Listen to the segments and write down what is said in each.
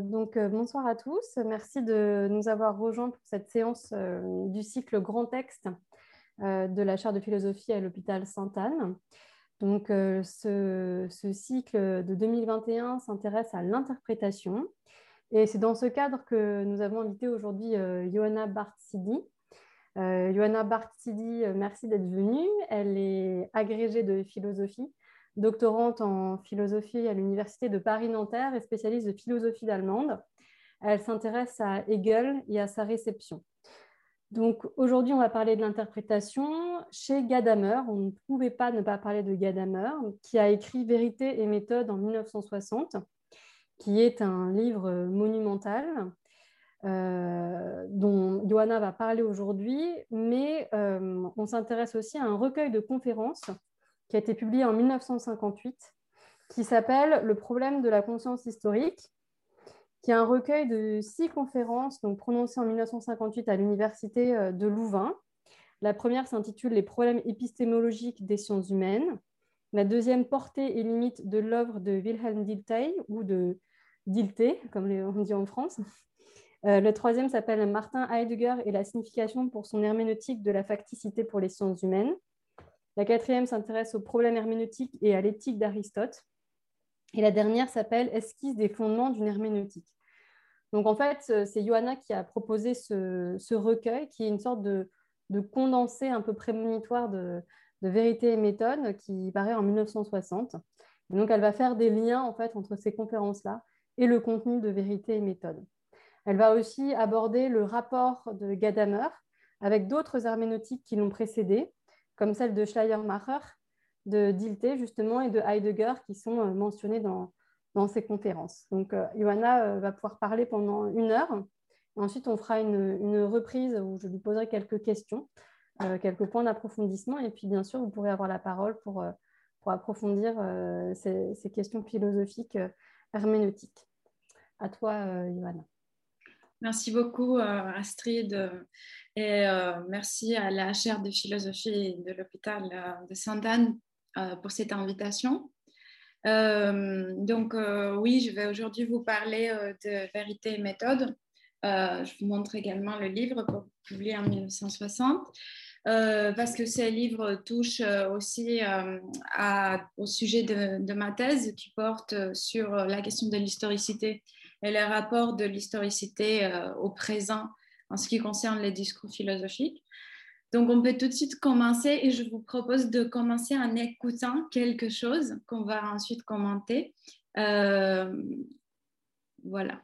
donc, bonsoir à tous. Merci de nous avoir rejoints pour cette séance du cycle Grand Texte de la chaire de philosophie à l'hôpital Sainte-Anne. Donc, ce, ce, cycle de 2021 s'intéresse à l'interprétation. Et c'est dans ce cadre que nous avons invité aujourd'hui Johanna Bartsidi. Johanna Bartsidi, merci d'être venue. Elle est agrégée de philosophie doctorante en philosophie à l'Université de Paris-Nanterre et spécialiste de philosophie d'allemande. Elle s'intéresse à Hegel et à sa réception. Donc aujourd'hui, on va parler de l'interprétation chez Gadamer. On ne pouvait pas ne pas parler de Gadamer, qui a écrit Vérité et méthode en 1960, qui est un livre monumental euh, dont Johanna va parler aujourd'hui, mais euh, on s'intéresse aussi à un recueil de conférences qui a été publié en 1958, qui s'appelle Le problème de la conscience historique, qui est un recueil de six conférences donc prononcées en 1958 à l'Université euh, de Louvain. La première s'intitule Les problèmes épistémologiques des sciences humaines. La deuxième, Portée et limites de l'œuvre de Wilhelm Dilthey, ou de Dilthey, comme on dit en France. Euh, le troisième s'appelle Martin Heidegger et la signification pour son herméneutique de la facticité pour les sciences humaines. La quatrième s'intéresse aux problèmes herméneutiques et à l'éthique d'Aristote. Et la dernière s'appelle Esquisse des fondements d'une herméneutique. Donc en fait, c'est Johanna qui a proposé ce, recueil, qui est une sorte de, condensé un peu prémonitoire de, vérité et méthode qui paraît en 1960. donc elle va faire des liens en fait entre ces conférences-là et le contenu de vérité et méthode. Elle va aussi aborder le rapport de Gadamer avec d'autres herméneutiques qui l'ont précédé, comme celle de Schleiermacher, de Dilthey justement et de Heidegger qui sont euh, mentionnés dans, dans ces conférences. Donc, euh, Johanna euh, va pouvoir parler pendant une heure. ensuite, on fera une, une, reprise où je lui poserai quelques questions, quelques points d'approfondissement. Et puis, bien sûr, vous pourrez avoir la parole pour, pour approfondir ces, ces, questions philosophiques herméneutiques. À toi, Johanna. Merci beaucoup, Astrid. Et euh, merci à la chaire de philosophie de l'hôpital euh, de Sainte-Anne euh, pour cette invitation. donc oui, je vais aujourd'hui vous parler de vérité et méthode. je vous montre également le livre publié en 1960. parce que ce livre touche aussi au sujet de, ma thèse qui porte sur la question de l'historicité et le rapport de l'historicité au présent en ce qui concerne les discours philosophiques. Donc, on peut tout de suite commencer et je vous propose de commencer en écoutant quelque chose qu'on va ensuite commenter. Euh, voilà.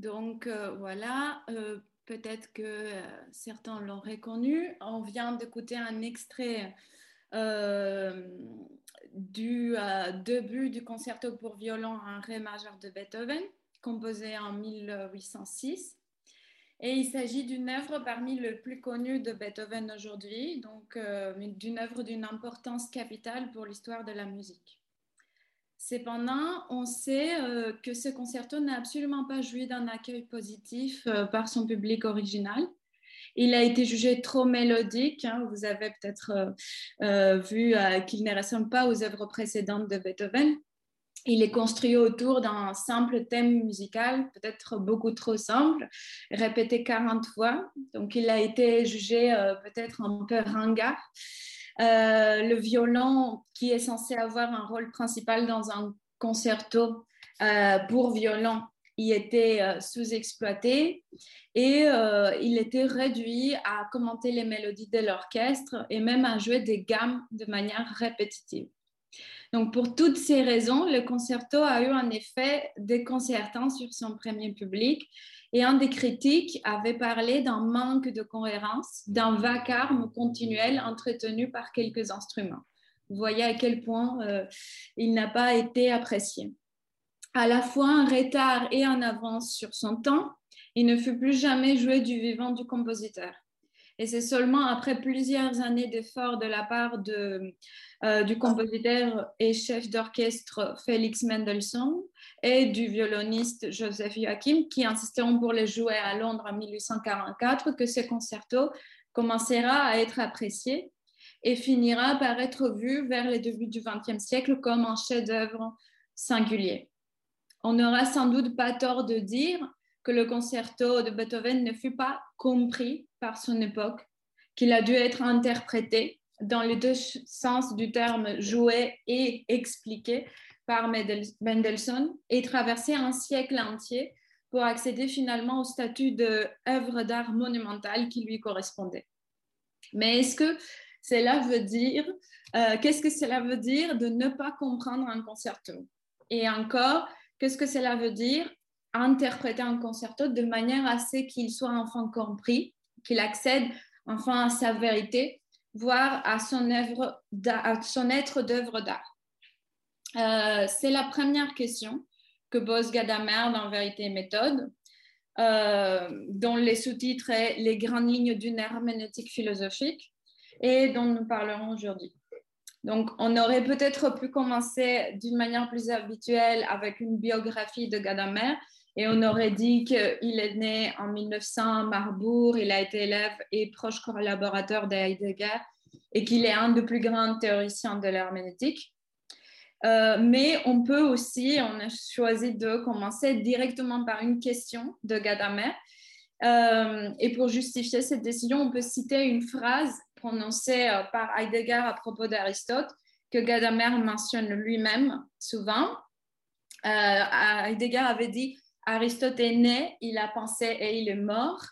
Donc euh, voilà, euh, peut-être que euh, certains l'ont reconnu. On vient d'écouter un extrait du début du concerto pour violon en ré majeur de Beethoven, composé en 1806. Et il s'agit d'une œuvre parmi les plus connues de Beethoven aujourd'hui, donc d'une œuvre d'une importance capitale pour l'histoire de la musique. Cependant, on sait euh, que ce concerto n'a absolument pas joui d'un accueil positif euh, par son public original. Il a été jugé trop mélodique. Hein. Vous avez peut-être euh, vu qu'il ne ressemble pas aux œuvres précédentes de Beethoven. Il est construit autour d'un simple thème musical, peut-être beaucoup trop simple, répété 40 fois. Donc, il a été jugé peut-être un peu ringard. Euh, le violon qui est censé avoir un rôle principal dans un concerto euh, pour violon, il était euh, sous-exploité et il était réduit à commenter les mélodies de l'orchestre et même à jouer des gammes de manière répétitive. Donc, pour toutes ces raisons, le concerto a eu un effet déconcertant sur son premier public et un des critiques avait parlé d'un manque de cohérence, d'un vacarme continuel entretenu par quelques instruments. Vous voyez à quel point euh, il n'a pas été apprécié. À la fois un retard et un avance sur son temps, il ne fut plus jamais joué du vivant du compositeur. Et c'est seulement après plusieurs années d'efforts de la part euh, du compositeur et chef d'orchestre Félix Mendelssohn et du violoniste Joseph Joachim qui insisteront pour les jouer à Londres en 1844 que ce concerto commencera à être apprécié et finira par être vu vers les débuts du XXe siècle comme un chef-d'œuvre singulier. On n'aura sans doute pas tort de dire que le concerto de Beethoven ne fut pas compris par son époque, qu'il a dû être interprété dans les deux sens du terme joué et expliqué par Mendelssohn et traverser un siècle entier pour accéder finalement au statut d'œuvre d'art monumentale qui lui correspondait. Mais est-ce que cela veut dire, euh, qu'est-ce que cela veut dire de ne pas comprendre un concerto? Et encore, qu'est-ce que cela veut dire? Interpréter un concerto de manière à ce qu'il soit enfin compris, qu'il accède enfin à sa vérité, voire à son, œuvre à son être d'œuvre d'art. Euh, c'est la première question que pose Gadamer dans Vérité et méthode, euh, dont les sous-titres est Les grandes lignes d'une herméneutique philosophique et dont nous parlerons aujourd'hui. Donc, on aurait peut-être pu commencer d'une manière plus habituelle avec une biographie de Gadamer, et on aurait dit qu'il est né en 1900 à Marbourg, il a été élève et proche collaborateur de Heidegger et qu'il est un des plus grands théoriciens de l'herméneutique. Euh, mais on peut aussi, on a choisi de commencer directement par une question de Gadamer. Euh, et pour justifier cette décision, on peut citer une phrase prononcée euh, par Heidegger à propos d'Aristote que Gadamer mentionne lui-même souvent. Heidegger avait dit Aristote est né, il a pensé et il est mort.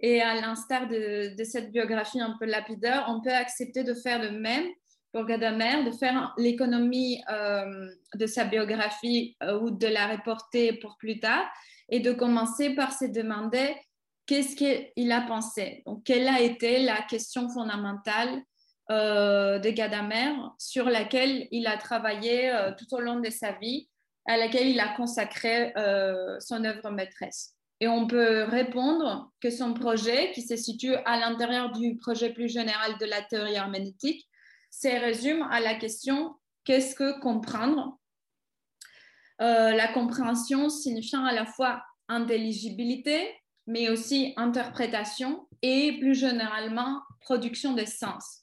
Et à l'instar de, cette biographie un peu lapidaire, on peut accepter de faire le même pour Gadamer, de faire l'économie euh, de sa biographie euh, ou de la reporter pour plus tard et de commencer par se demander qu'est-ce qu'il a pensé. Donc, quelle a été la question fondamentale euh, de Gadamer sur laquelle il a travaillé tout au long de sa vie à laquelle il a consacré euh, son œuvre maîtresse. Et on peut répondre que son projet, qui se situe à l'intérieur du projet plus général de la théorie herméneutique, se résume à la question qu'est-ce que comprendre? Euh, La compréhension signifiant à la fois intelligibilité, mais aussi interprétation et plus généralement production de sens.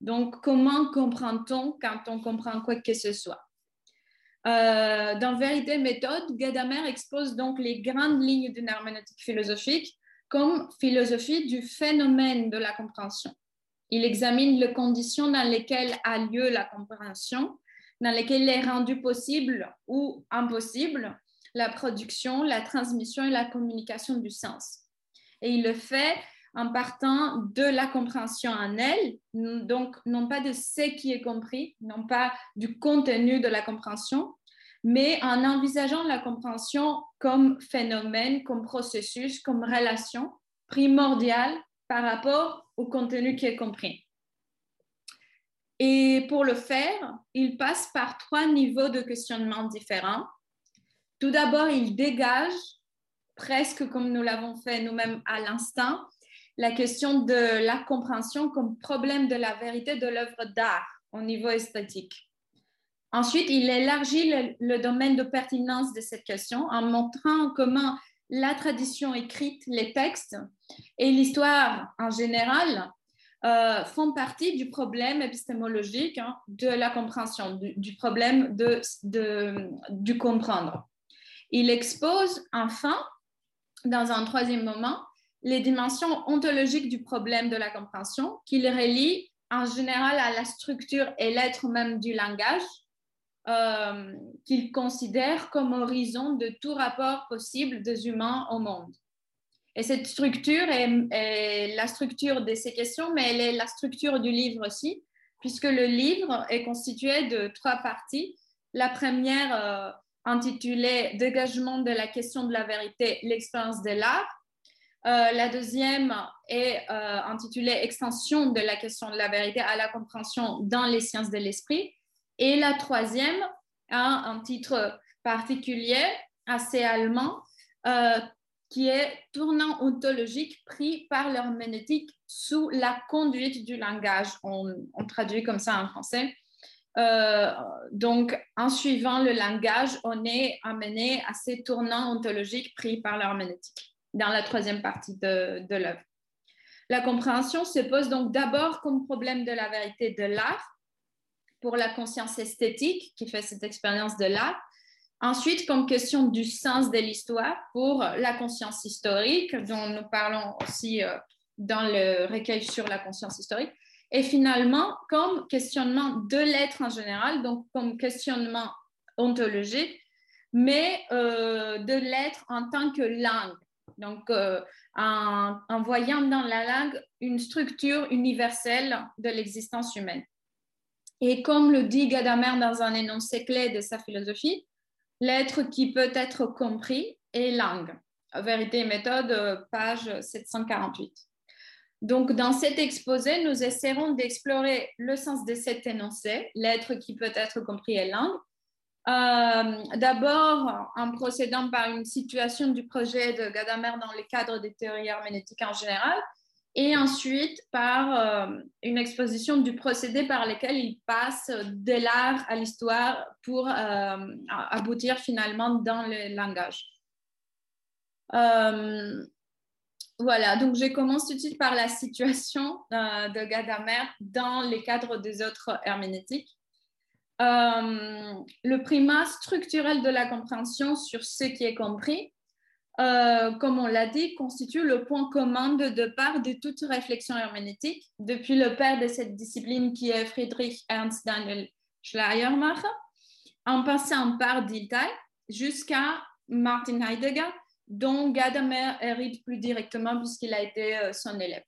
Donc, comment comprend-on quand on comprend quoi que ce soit? Euh, dans Vérité méthode, Gadamer expose donc les grandes lignes d'une herméneutique philosophique comme philosophie du phénomène de la compréhension. Il examine les conditions dans lesquelles a lieu la compréhension, dans lesquelles est rendu possible ou impossible la production, la transmission et la communication du sens. Et il le fait en partant de la compréhension en elle, donc non pas de ce qui est compris, non pas du contenu de la compréhension, mais en envisageant la compréhension comme phénomène, comme processus, comme relation primordiale par rapport au contenu qui est compris. Et pour le faire, il passe par trois niveaux de questionnement différents. Tout d'abord, il dégage, presque comme nous l'avons fait nous-mêmes à l'instant, la question de la compréhension comme problème de la vérité de l'œuvre d'art au niveau esthétique. Ensuite, il élargit le, domaine de pertinence de cette question en montrant comment la tradition écrite, les textes et l'histoire en général euh, font partie du problème épistémologique hein, de la compréhension, du, problème de, du comprendre. Il expose enfin, dans un troisième moment, les dimensions ontologiques du problème de la compréhension qu'il relie en général à la structure et l'être même du langage, euh, qu'il considère comme horizon de tout rapport possible des humains au monde. Et cette structure est, la structure de ces questions, mais elle est la structure du livre aussi, puisque le livre est constitué de trois parties. La première euh, intitulée Dégagement de la question de la vérité, l'expérience de l'art. Euh, la deuxième est euh, intitulée Extension de la question de la vérité à la compréhension dans les sciences de l'esprit. Et la troisième a un titre particulier, assez allemand, qui est tournant ontologique pris par l'herméneutique sous la conduite du langage. On, traduit comme ça en français. Euh, donc, en suivant le langage, on est amené à ces tournants ontologiques pris par l'herméneutique dans la troisième partie de, l'œuvre. La compréhension se pose donc d'abord comme problème de la vérité de l'art pour la conscience esthétique qui fait cette expérience de l'art, Ensuite, comme question du sens de l'histoire pour la conscience historique, dont nous parlons aussi euh, dans le recueil sur la conscience historique. Et finalement, comme questionnement de l'être en général, donc comme questionnement ontologique, mais euh, de l'être en tant que langue. Donc, euh, en, en, voyant dans la langue une structure universelle de l'existence humaine. Et comme le dit Gadamer dans un énoncé clé de sa philosophie, L'être qui peut être compris est langue. Vérité et méthode, page 748. Donc, dans cet exposé, nous essaierons d'explorer le sens de cet énoncé, l'être qui peut être compris est langue. Euh, d'abord, en procédant par une situation du projet de Gadamer dans le cadre des théories herménétiques en général, et ensuite par euh, une exposition du procédé par lequel il passe de l'art à l'histoire pour euh, aboutir finalement dans le langage. Voilà, donc je commence tout de suite par la situation de Gadamer dans les cadres des autres herménétiques. Le primat structurel de la compréhension sur ce qui est compris euh, comme on l'a dit, constitue le point commun de départ de toute réflexion herméneutique, depuis le père de cette discipline qui est Friedrich Ernst Daniel Schleiermacher, en passant par Dilthey jusqu'à Martin Heidegger, dont Gadamer hérite plus directement puisqu'il a été euh, son élève.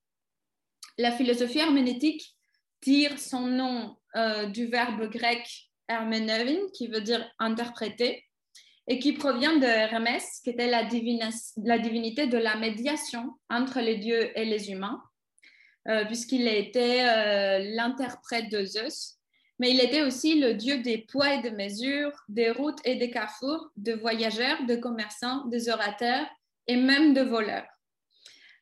La philosophie herméneutique tire son nom euh, du verbe grec hermeneuin, qui veut dire interpréter, et qui provient de Hermès, qui était la, divinité de la médiation entre les dieux et les humains, euh, puisqu'il était euh, l'interprète de Zeus, mais il était aussi le dieu des poids et des mesures, des routes et des carrefours, de voyageurs, de commerçants, des orateurs et même de voleurs.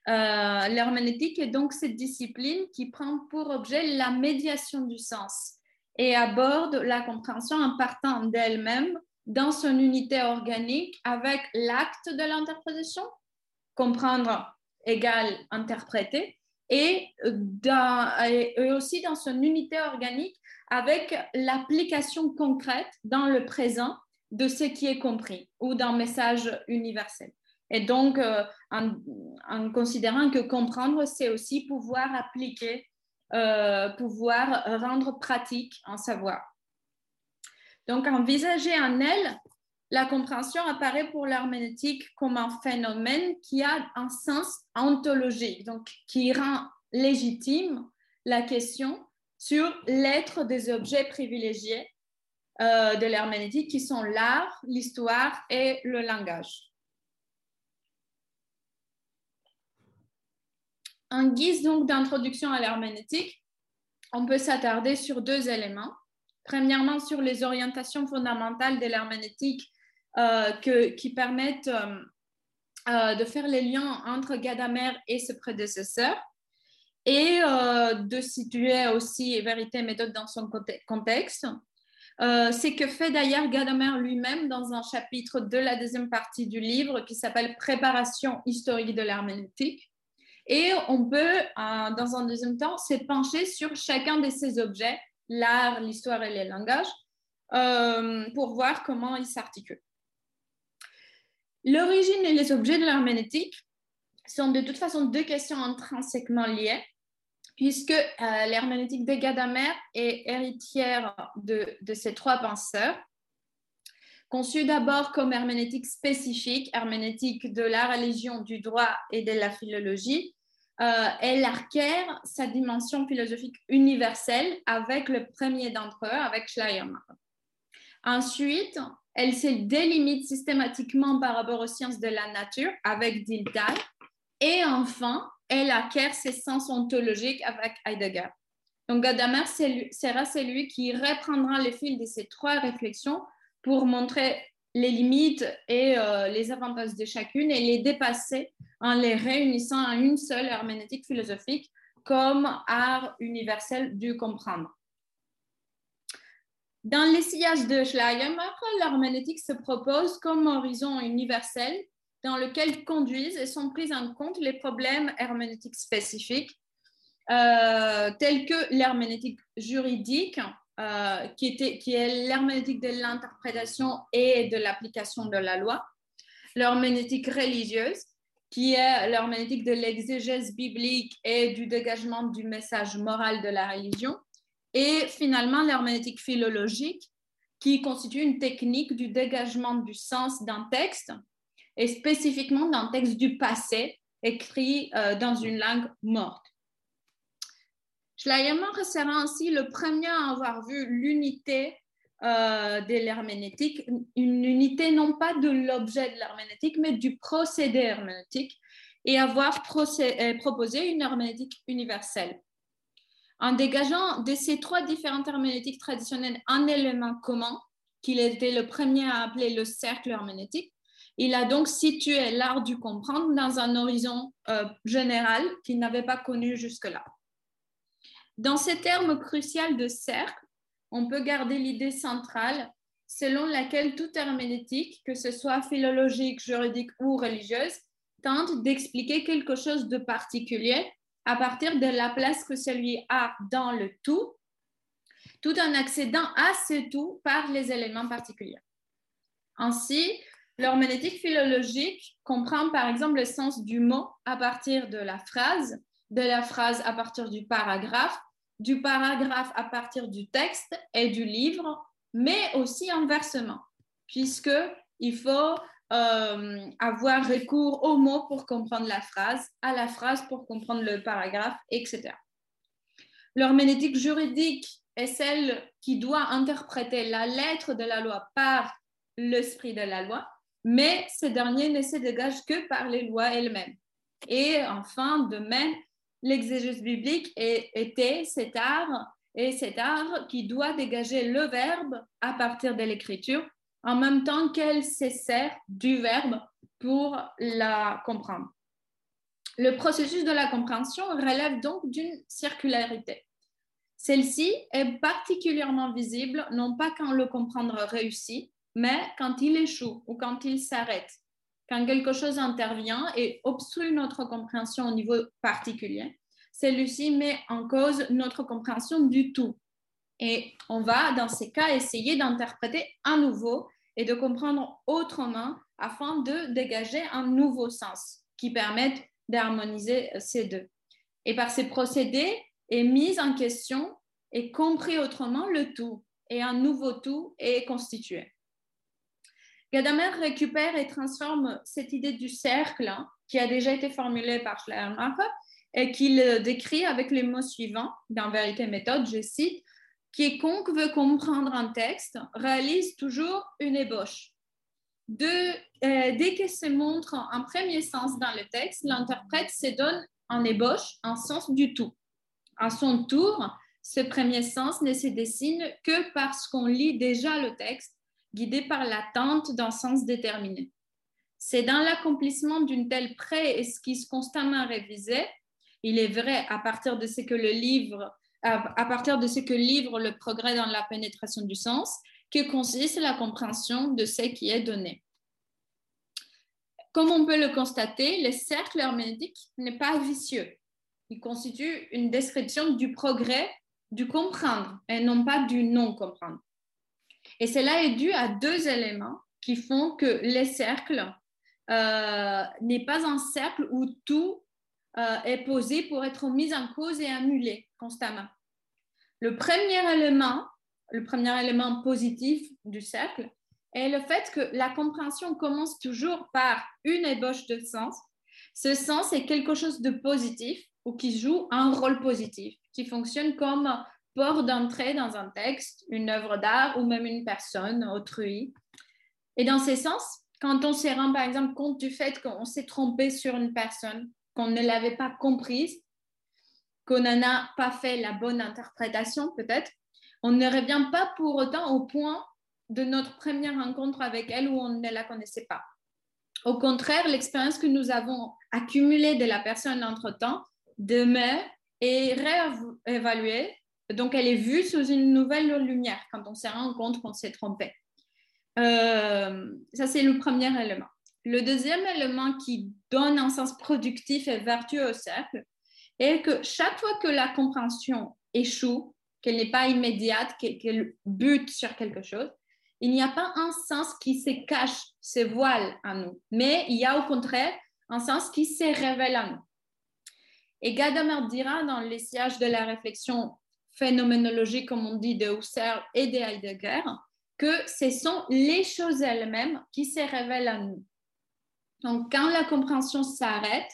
Euh, L'herméneutique est donc cette discipline qui prend pour objet la médiation du sens et aborde la compréhension en partant d'elle-même dans son unité organique avec l'acte de l'interprétation, comprendre égale interpréter, et, et aussi dans son unité organique avec l'application concrète dans le présent de ce qui est compris ou d'un message universel. Et donc, euh, en, considérant que comprendre, c'est aussi pouvoir appliquer, euh, pouvoir rendre pratique un savoir. Donc, envisager en elle, la compréhension apparaît pour l'herméneutique comme un phénomène qui a un sens ontologique, donc qui rend légitime la question sur l'être des objets privilégiés euh, de l'herméneutique qui sont l'art, l'histoire et le langage. En guise donc d'introduction à l'herméneutique, on peut s'attarder sur deux éléments. Premièrement, sur les orientations fondamentales de l'herméneutique euh, qui permettent euh, euh, de faire les liens entre Gadamer et ses prédécesseurs et de situer aussi vérité et méthode dans son contexte. C'est que fait d'ailleurs Gadamer lui-même dans un chapitre de la deuxième partie du livre qui s'appelle Préparation historique de l'herméneutique. Et on peut, dans un deuxième temps, se pencher sur chacun de ces objets l'art, l'histoire et le langage, euh, pour voir comment ils s'articulent. L'origine et les objets de l'herméneutique sont de toute façon deux questions intrinsèquement liées, puisque euh, l'herméneutique de Gadamer est héritière de, de ces trois penseurs. Conçue d'abord comme herméneutique spécifique, herméneutique de la religion, du droit et de la philologie, euh, elle acquiert sa dimension philosophique universelle avec le premier d'entre eux, avec Schleiermacher. Ensuite, elle se délimite systématiquement par rapport aux sciences de la nature avec Dilthey. Et enfin, elle acquiert ses sens ontologiques avec Heidegger. Donc, Gadamer sera celui qui reprendra le fil de ces trois réflexions pour montrer les limites et euh, les avantages de chacune et les dépasser en les réunissant en une seule herméneutique philosophique comme art universel du comprendre. Dans les sillages de Schleiermacher, l'herméneutique se propose comme horizon universel dans lequel conduisent et sont pris en compte les problèmes herméneutiques spécifiques, euh, tels que l'herméneutique juridique, euh, qui, est l'herméneutique de l'interprétation et de l'application de la loi, l'herméneutique religieuse, qui est l'herméneutique de l'exégèse biblique et du dégagement du message moral de la religion, et finalement l'herméneutique philologique, qui constitue une technique du dégagement du sens d'un texte, et spécifiquement d'un texte du passé écrit euh, dans une langue morte. Schleiermacher sera ainsi le premier à avoir vu l'unité euh, de l'herméneutique, une unité non pas de l'objet de l'herméneutique, mais du procédé herméneutique, et avoir euh, proposé une herméneutique universelle. En dégageant de ces trois différentes herméneutiques traditionnelles un élément commun, qu'il était le premier à appeler le cercle herméneutique, il a donc situé l'art du comprendre dans un horizon euh, général qu'il n'avait pas connu jusque-là. Dans ces termes cruciaux de cercle, on peut garder l'idée centrale selon laquelle toute herméneutique, que ce soit philologique, juridique ou religieuse, tente d'expliquer quelque chose de particulier à partir de la place que celui a dans le tout, tout en accédant à ce tout par les éléments particuliers. Ainsi, l'herméneutique philologique comprend par exemple le sens du mot à partir de la phrase, de la phrase à partir du paragraphe, du paragraphe à partir du texte et du livre, mais aussi inversement, puisqu'il faut euh, avoir recours aux mots pour comprendre la phrase, à la phrase pour comprendre le paragraphe, etc. L'herméneutique juridique est celle qui doit interpréter la lettre de la loi par l'esprit de la loi, mais ce dernier ne se dégage que par les lois elles-mêmes. Et enfin, de même, l'exégèse biblique était cet art et cet art qui doit dégager le verbe à partir de l'écriture en même temps qu'elle se sert du verbe pour la comprendre. Le processus de la compréhension relève donc d'une circularité. Celle-ci est particulièrement visible non pas quand le comprendre réussit, mais quand il échoue ou quand il s'arrête, quand quelque chose intervient et obstrue notre compréhension au niveau particulier, celui-ci met en cause notre compréhension du tout. Et on va, dans ces cas, essayer d'interpréter à nouveau et de comprendre autrement afin de dégager un nouveau sens qui permette d'harmoniser ces deux. Et par ces procédés est mis en question et compris autrement le tout, et un nouveau tout est constitué. Gadamer récupère et transforme cette idée du cercle hein, qui a déjà été formulée par Schleiermacher et qu'il décrit avec les mots suivants dans Vérité méthode, je cite, Quiconque veut comprendre un texte réalise toujours une ébauche. Euh, dès qu'il se montre un premier sens dans le texte, l'interprète se donne en ébauche un sens du tout. À son tour, ce premier sens ne se dessine que parce qu'on lit déjà le texte guidé par l'attente d'un sens déterminé. C'est dans l'accomplissement d'une telle pré-esquisse constamment révisée, il est vrai à partir de ce que le livre, à partir de ce que livre le progrès dans la pénétration du sens, que consiste la compréhension de ce qui est donné. Comme on peut le constater, le cercle hermétique n'est pas vicieux. Il constitue une description du progrès du comprendre et non pas du non-comprendre. Et cela est dû à deux éléments qui font que le cercle euh, n'est pas un cercle où tout euh, est posé pour être mis en cause et annulé constamment. Le premier élément, le premier élément positif du cercle est le fait que la compréhension commence toujours par une ébauche de sens. Ce sens est quelque chose de positif ou qui joue un rôle positif, qui fonctionne comme port d'entrée dans un texte, une œuvre d'art ou même une personne, autrui. Et dans ce sens, quand on se rend par exemple compte du fait qu'on s'est trompé sur une personne, qu'on ne l'avait pas comprise, qu'on n'en a pas fait la bonne interprétation peut-être, on ne revient pas pour autant au point de notre première rencontre avec elle où on ne la connaissait pas. Au contraire, l'expérience que nous avons accumulée de la personne entre-temps demeure et réévaluée. Donc, elle est vue sous une nouvelle lumière quand on se rend compte qu'on s'est trompé. Euh, ça, c'est le premier élément. Le deuxième élément qui donne un sens productif et vertueux au cercle est que chaque fois que la compréhension échoue, qu'elle n'est pas immédiate, qu'elle bute sur quelque chose, il n'y a pas un sens qui se cache, se voile à nous, mais il y a au contraire un sens qui se révèle à nous. Et Gadamer dira dans les sièges de la réflexion phénoménologique, comme on dit, de Husserl et de Heidegger, que ce sont les choses elles-mêmes qui se révèlent à nous. Donc, quand la compréhension s'arrête,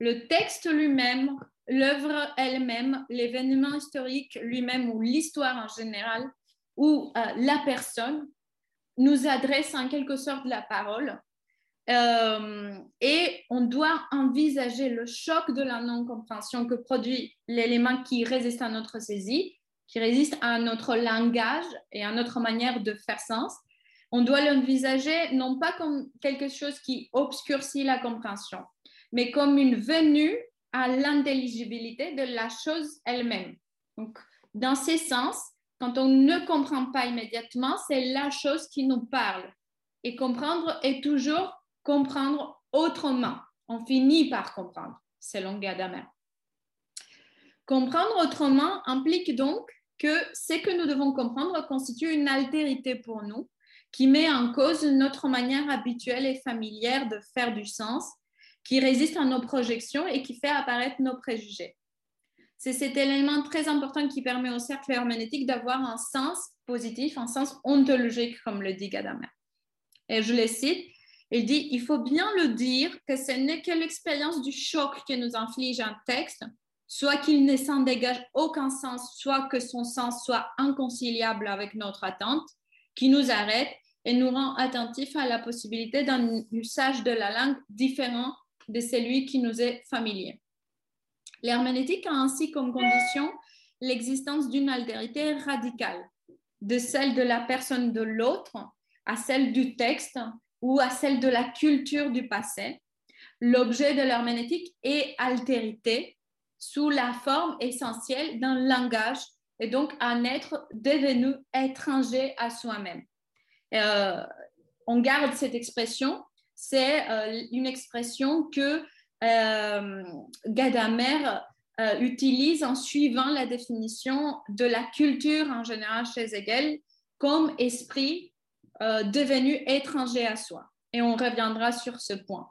le texte lui-même, l'œuvre elle-même, l'événement historique lui-même ou l'histoire en général ou euh, la personne nous adresse en quelque sorte la parole. Euh, et on doit envisager le choc de la non-compréhension que produit l'élément qui résiste à notre saisie, qui résiste à notre langage et à notre manière de faire sens. On doit l'envisager non pas comme quelque chose qui obscurcit la compréhension, mais comme une venue à l'intelligibilité de la chose elle-même. Donc, dans ce sens, quand on ne comprend pas immédiatement, c'est la chose qui nous parle. Et comprendre est toujours comprendre autrement. On finit par comprendre, selon Gadamer. Comprendre autrement implique donc que ce que nous devons comprendre constitue une altérité pour nous qui met en cause notre manière habituelle et familière de faire du sens, qui résiste à nos projections et qui fait apparaître nos préjugés. C'est cet élément très important qui permet au cercle herméneutique d'avoir un sens positif, un sens ontologique, comme le dit Gadamer. Et je le cite, il dit, il faut bien le dire que ce n'est que l'expérience du choc qui nous inflige un texte, soit qu'il ne s'en dégage aucun sens, soit que son sens soit inconciliable avec notre attente, qui nous arrête et nous rend attentifs à la possibilité d'un usage de la langue différent de celui qui nous est familier. L'herméneutique a ainsi comme condition l'existence d'une altérité radicale, de celle de la personne de l'autre à celle du texte ou à celle de la culture du passé. L'objet de l'herméneutique est altérité sous la forme essentielle d'un langage et donc un être devenu étranger à soi-même. Euh, on garde cette expression, c'est euh, une expression que euh, Gadamer utilise en suivant la définition de la culture en général chez Hegel comme esprit euh, devenu étranger à soi. Et on reviendra sur ce point.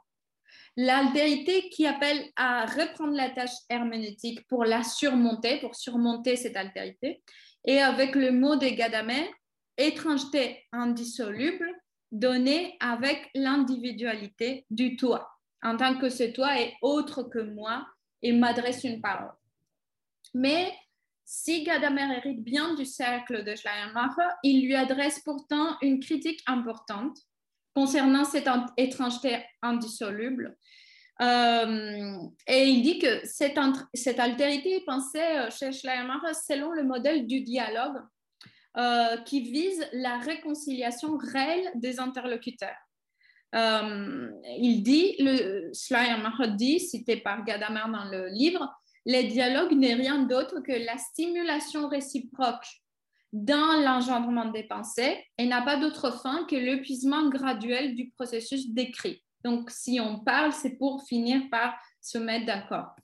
L'altérité qui appelle à reprendre la tâche herméneutique pour la surmonter, pour surmonter cette altérité, et avec le mot de Gadamer, étrangeté indissoluble, donnée avec l'individualité du toi en tant que ce toi est autre que moi et m'adresse une parole. Mais si Gadamer hérite bien du cercle de Schleiermacher, il lui adresse pourtant une critique importante concernant cette étrangeté indissoluble. Euh, et il dit que cette, altérité est pensée euh, chez Schleiermacher selon le modèle du dialogue euh, qui vise la réconciliation réelle des interlocuteurs. Il dit, le Schleiermacher dit, cité par Gadamer dans le livre, le dialogue n'est rien d'autre que la stimulation réciproque dans l'engendrement des pensées et n'a pas d'autre fin que l'épuisement graduel du processus d'écrit. Donc, si on parle, c'est pour finir par se mettre d'accord.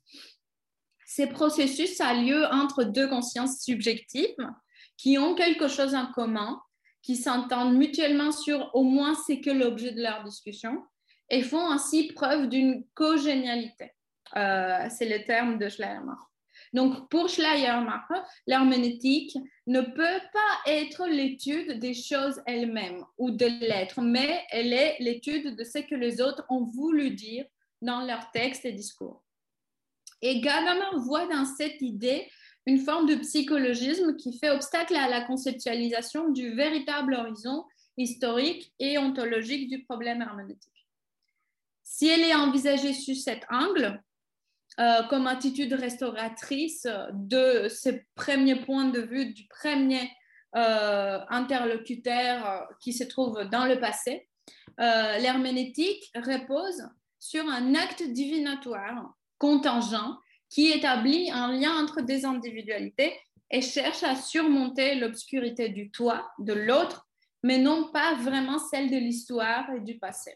Ces processus a lieu entre deux consciences subjectives qui ont quelque chose en commun qui s'entendent mutuellement sur au moins ce que l'objet de leur discussion et font ainsi preuve d'une cogénialité. Euh, c'est le terme de Schleiermacher. Donc, pour Schleiermacher, l'herméneutique ne peut pas être l'étude des choses elles-mêmes ou de l'être, mais elle est l'étude de ce que les autres ont voulu dire dans leurs textes et discours. Et Gadamer voit dans cette idée une forme de psychologisme qui fait obstacle à la conceptualisation du véritable horizon historique et ontologique du problème herméneutique. Si elle est envisagée sous cet angle, euh, comme attitude restauratrice de ce premier point de vue du premier euh, interlocuteur euh, qui se trouve dans le passé, l'herméneutique repose sur un acte divinatoire contingent qui établit un lien entre des individualités et cherche à surmonter l'obscurité du toi de l'autre, mais non pas vraiment celle de l'histoire et du passé.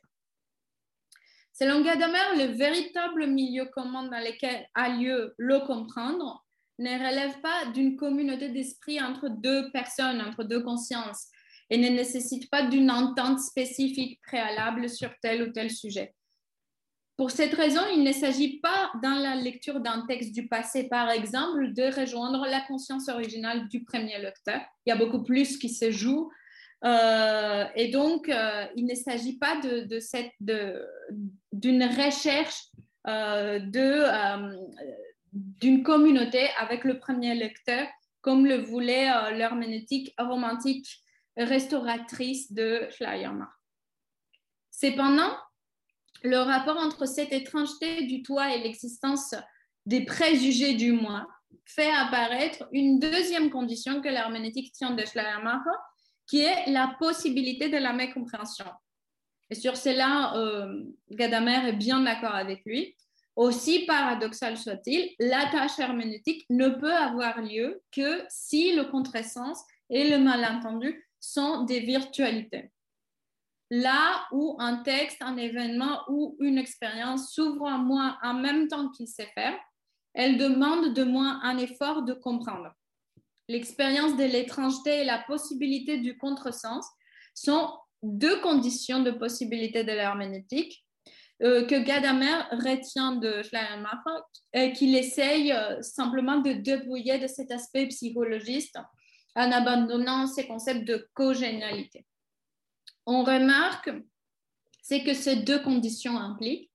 Selon Gadamer, le véritable milieu commun dans lequel a lieu le comprendre ne relève pas d'une communauté d'esprit entre deux personnes, entre deux consciences, et ne nécessite pas d'une entente spécifique préalable sur tel ou tel sujet. Pour cette raison, il ne s'agit pas, dans la lecture d'un texte du passé, par exemple, de rejoindre la conscience originale du premier lecteur. Il y a beaucoup plus qui se joue. Euh, et donc, euh, il ne s'agit pas d'une de, d'une recherche euh, d'une communauté avec le premier lecteur, comme le voulait l'herméneutique romantique restauratrice de Schleiermacher. Cependant, le rapport entre cette étrangeté du toi et l'existence des préjugés du moi fait apparaître une deuxième condition que l'herméneutique tient de Schleiermacher, qui est la possibilité de la mécompréhension. Et sur cela, euh, Gadamer est bien d'accord avec lui. Aussi paradoxal soit-il, la tâche herméneutique ne peut avoir lieu que si le contresens et le malentendu sont des virtualités là où un texte, un événement ou une expérience s'ouvre à moi en même temps qu'il sait faire, elle demande de moi un effort de comprendre. L'expérience de l'étrangeté et la possibilité du contresens sont deux conditions de possibilité de l'herméneutique euh, que Gadamer retient de Schleiermacher et qu'il essaye euh, simplement de débrouiller de cet aspect psychologiste en abandonnant ces concepts de cogénialité on remarque, c'est que ces deux conditions impliquent.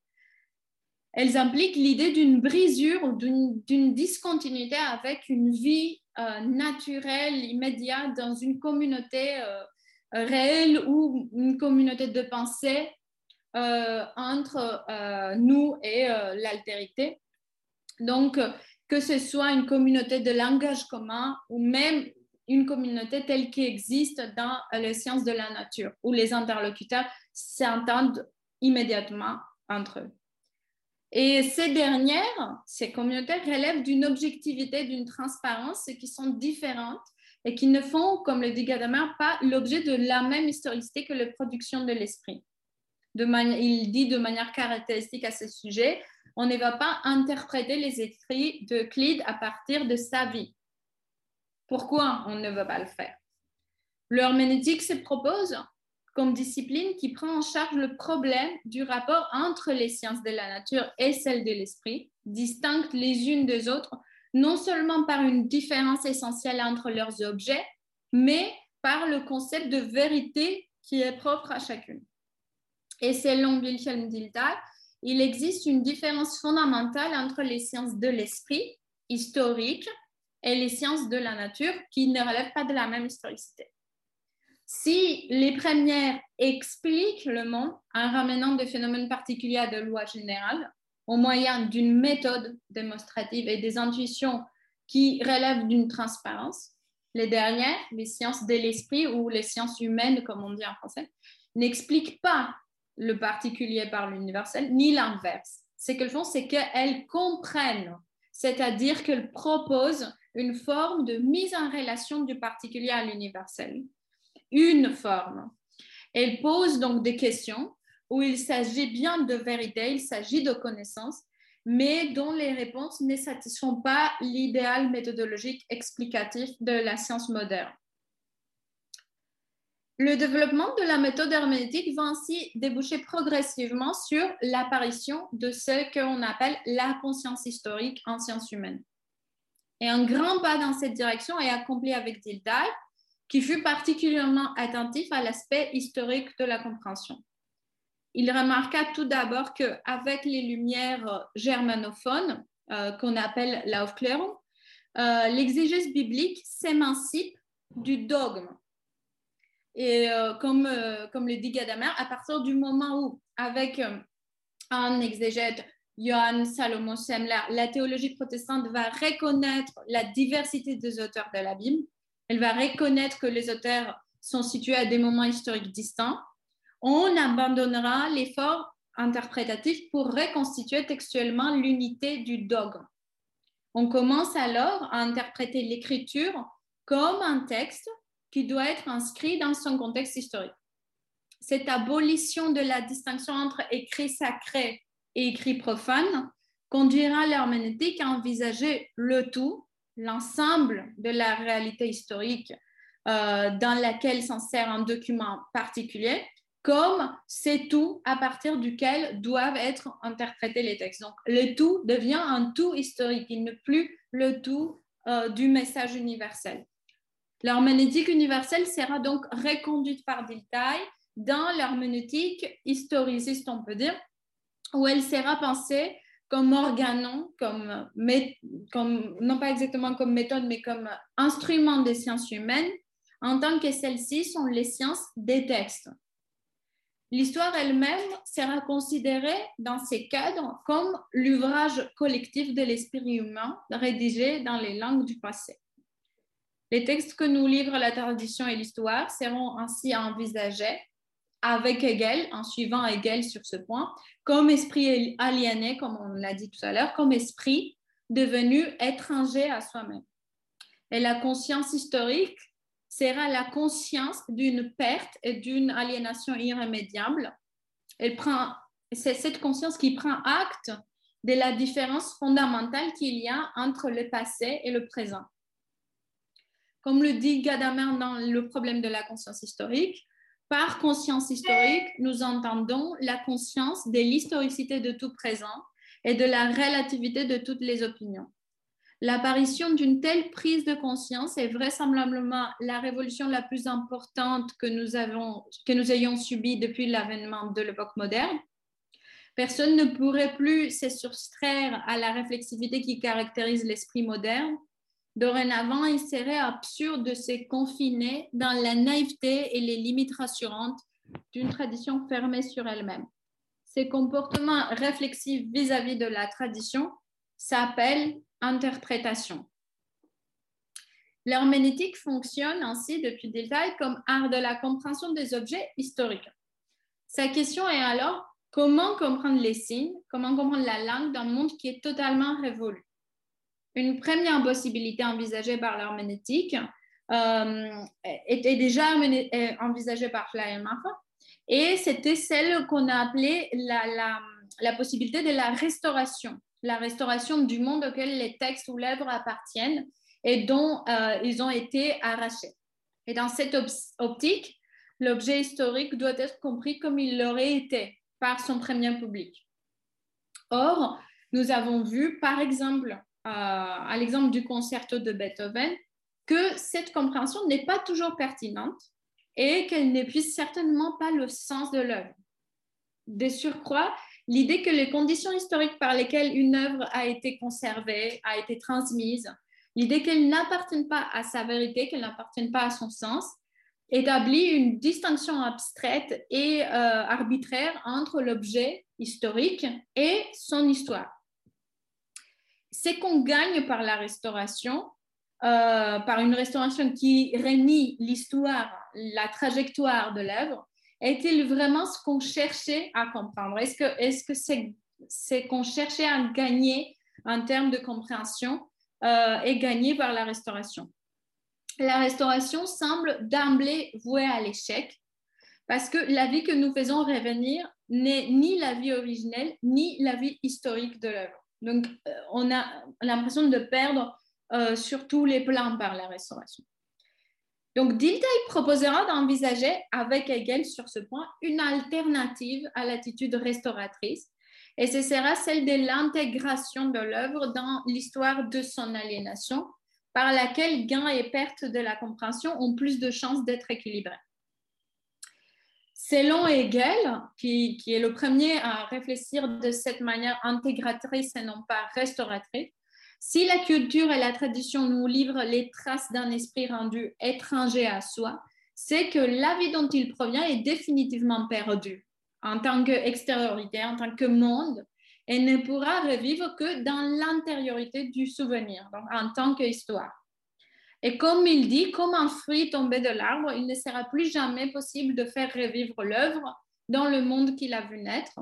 Elles impliquent l'idée d'une brisure ou d'une discontinuité avec une vie euh, naturelle, immédiate, dans une communauté euh, réelle ou une communauté de pensée euh, entre nous et l'altérité. Donc, que ce soit une communauté de langage commun ou même une communauté telle qu'elle existe dans les sciences de la nature, où les interlocuteurs s'entendent immédiatement entre eux. Et ces dernières, ces communautés relèvent d'une objectivité, d'une transparence qui sont différentes et qui ne font, comme le dit Gadamer, pas l'objet de la même historicité que la production de l'esprit. il dit de manière caractéristique à ce sujet, on ne va pas interpréter les écrits de Clyde à partir de sa vie, pourquoi on ne veut pas le faire? L'herméneutique se propose comme discipline qui prend en charge le problème du rapport entre les sciences de la nature et celles de l'esprit, distinctes les unes des autres, non seulement par une différence essentielle entre leurs objets, mais par le concept de vérité qui est propre à chacune. Et selon Wilhelm Dilthey, il existe une différence fondamentale entre les sciences de l'esprit, historiques, et les sciences de la nature qui ne relèvent pas de la même historicité. Si les premières expliquent le monde en ramenant des phénomènes particuliers à des lois générales, au moyen d'une méthode démonstrative et des intuitions qui relèvent d'une transparence, les dernières, les sciences de l'esprit ou les sciences humaines, comme on dit en français, n'expliquent pas le particulier par l'universel, ni l'inverse. Ce qu'elles font, c'est qu'elles comprennent, c'est-à-dire qu'elles proposent une forme de mise en relation du particulier à l'universel. Une forme. Elle pose donc des questions où il s'agit bien de vérité, il s'agit de connaissances, mais dont les réponses ne satisfont pas l'idéal méthodologique explicatif de la science moderne. Le développement de la méthode herméneutique va ainsi déboucher progressivement sur l'apparition de ce qu'on appelle la conscience historique en sciences humaines. Et un grand pas dans cette direction est accompli avec Dilthey, qui fut particulièrement attentif à l'aspect historique de la compréhension. Il remarqua tout d'abord qu'avec les lumières germanophones, qu'on appelle l'Aufklärung, l'exégèse biblique s'émancipe du dogme. Et comme, comme le dit Gadamer, à partir du moment où, avec un exégète, Johann Salomon Semler, la théologie protestante va reconnaître la diversité des auteurs de la Bible. Elle va reconnaître que les auteurs sont situés à des moments historiques distincts. On abandonnera l'effort interprétatif pour reconstituer textuellement l'unité du dogme. On commence alors à interpréter l'écriture comme un texte qui doit être inscrit dans son contexte historique. Cette abolition de la distinction entre écrit sacré et écrit profane conduira l'herméneutique à envisager le tout, l'ensemble de la réalité historique euh, dans laquelle s'insère un document particulier, comme c'est tout à partir duquel doivent être interprétés les textes. Donc, le tout devient un tout historique, il n'est plus le tout euh, du message universel. L'herméneutique universelle sera donc reconduite par Dilthey dans l'herméneutique historiciste, on peut dire, où elle sera pensée comme organon, comme, non pas exactement comme méthode, mais comme instrument des sciences humaines, en tant que celles-ci sont les sciences des textes. L'histoire elle-même sera considérée dans ces cadres comme l'ouvrage collectif de l'esprit humain rédigé dans les langues du passé. Les textes que nous livrent la tradition et l'histoire seront ainsi envisagés avec Hegel, en suivant Hegel sur ce point, comme esprit aliéné, comme on l'a dit tout à l'heure, comme esprit devenu étranger à soi-même. Et la conscience historique sera la conscience d'une perte et d'une aliénation irrémédiable. C'est cette conscience qui prend acte de la différence fondamentale qu'il y a entre le passé et le présent. Comme le dit Gadamer dans Le problème de la conscience historique, par conscience historique, nous entendons la conscience de l'historicité de tout présent et de la relativité de toutes les opinions. L'apparition d'une telle prise de conscience est vraisemblablement la révolution la plus importante que nous, avons, que nous ayons subie depuis l'avènement de l'époque moderne. Personne ne pourrait plus se soustraire à la réflexivité qui caractérise l'esprit moderne Dorénavant, il serait absurde de se confiner dans la naïveté et les limites rassurantes d'une tradition fermée sur elle-même. Ces comportements réflexifs vis-à-vis de la tradition s'appellent interprétation. L'herméneutique fonctionne ainsi depuis détail comme art de la compréhension des objets historiques. Sa question est alors comment comprendre les signes, comment comprendre la langue d'un monde qui est totalement révolu? Une première possibilité envisagée par l'herméneutique euh, était déjà envisagée par Schleiermacher et c'était celle qu'on a appelée la, possibilité de la restauration, la restauration du monde auquel les textes ou l'œuvre appartiennent et dont euh, ils ont été arrachés. Et dans cette optique, l'objet historique doit être compris comme il l'aurait été par son premier public. Or, nous avons vu, par exemple, à l'exemple du concerto de Beethoven, que cette compréhension n'est pas toujours pertinente et qu'elle n'épuise certainement pas le sens de l'œuvre. De surcroît, l'idée que les conditions historiques par lesquelles une œuvre a été conservée, a été transmise, l'idée qu'elle n'appartient pas à sa vérité, qu'elle n'appartient pas à son sens, établit une distinction abstraite et euh, arbitraire entre l'objet historique et son histoire. C'est qu'on gagne par la restauration, euh, par une restauration qui renie l'histoire, la trajectoire de l'œuvre, est-il vraiment ce qu'on cherchait à comprendre? Est-ce que est-ce c'est qu'on cherchait à gagner en termes de compréhension euh, et gagner par la restauration? La restauration semble d'emblée vouée à l'échec parce que la vie que nous faisons revenir n'est ni la vie originelle ni la vie historique de l'œuvre. Donc, euh, on a l'impression de perdre euh, sur tous les plans par la restauration. Donc, Dilthey proposera d'envisager avec Hegel sur ce point une alternative à l'attitude restauratrice, et ce sera celle de l'intégration de l'œuvre dans l'histoire de son aliénation, par laquelle gain et perte de la compréhension ont plus de chances d'être équilibrés. Selon Hegel, qui, est le premier à réfléchir de cette manière intégratrice et non pas restauratrice, si la culture et la tradition nous livrent les traces d'un esprit rendu étranger à soi, c'est que la vie dont il provient est définitivement perdue en tant qu'extériorité, en tant que monde, et ne pourra revivre que dans l'intériorité du souvenir, donc en tant qu'histoire. Et comme il dit, comme un fruit tombé de l'arbre, il ne sera plus jamais possible de faire revivre l'œuvre dans le monde qu'il a vu naître.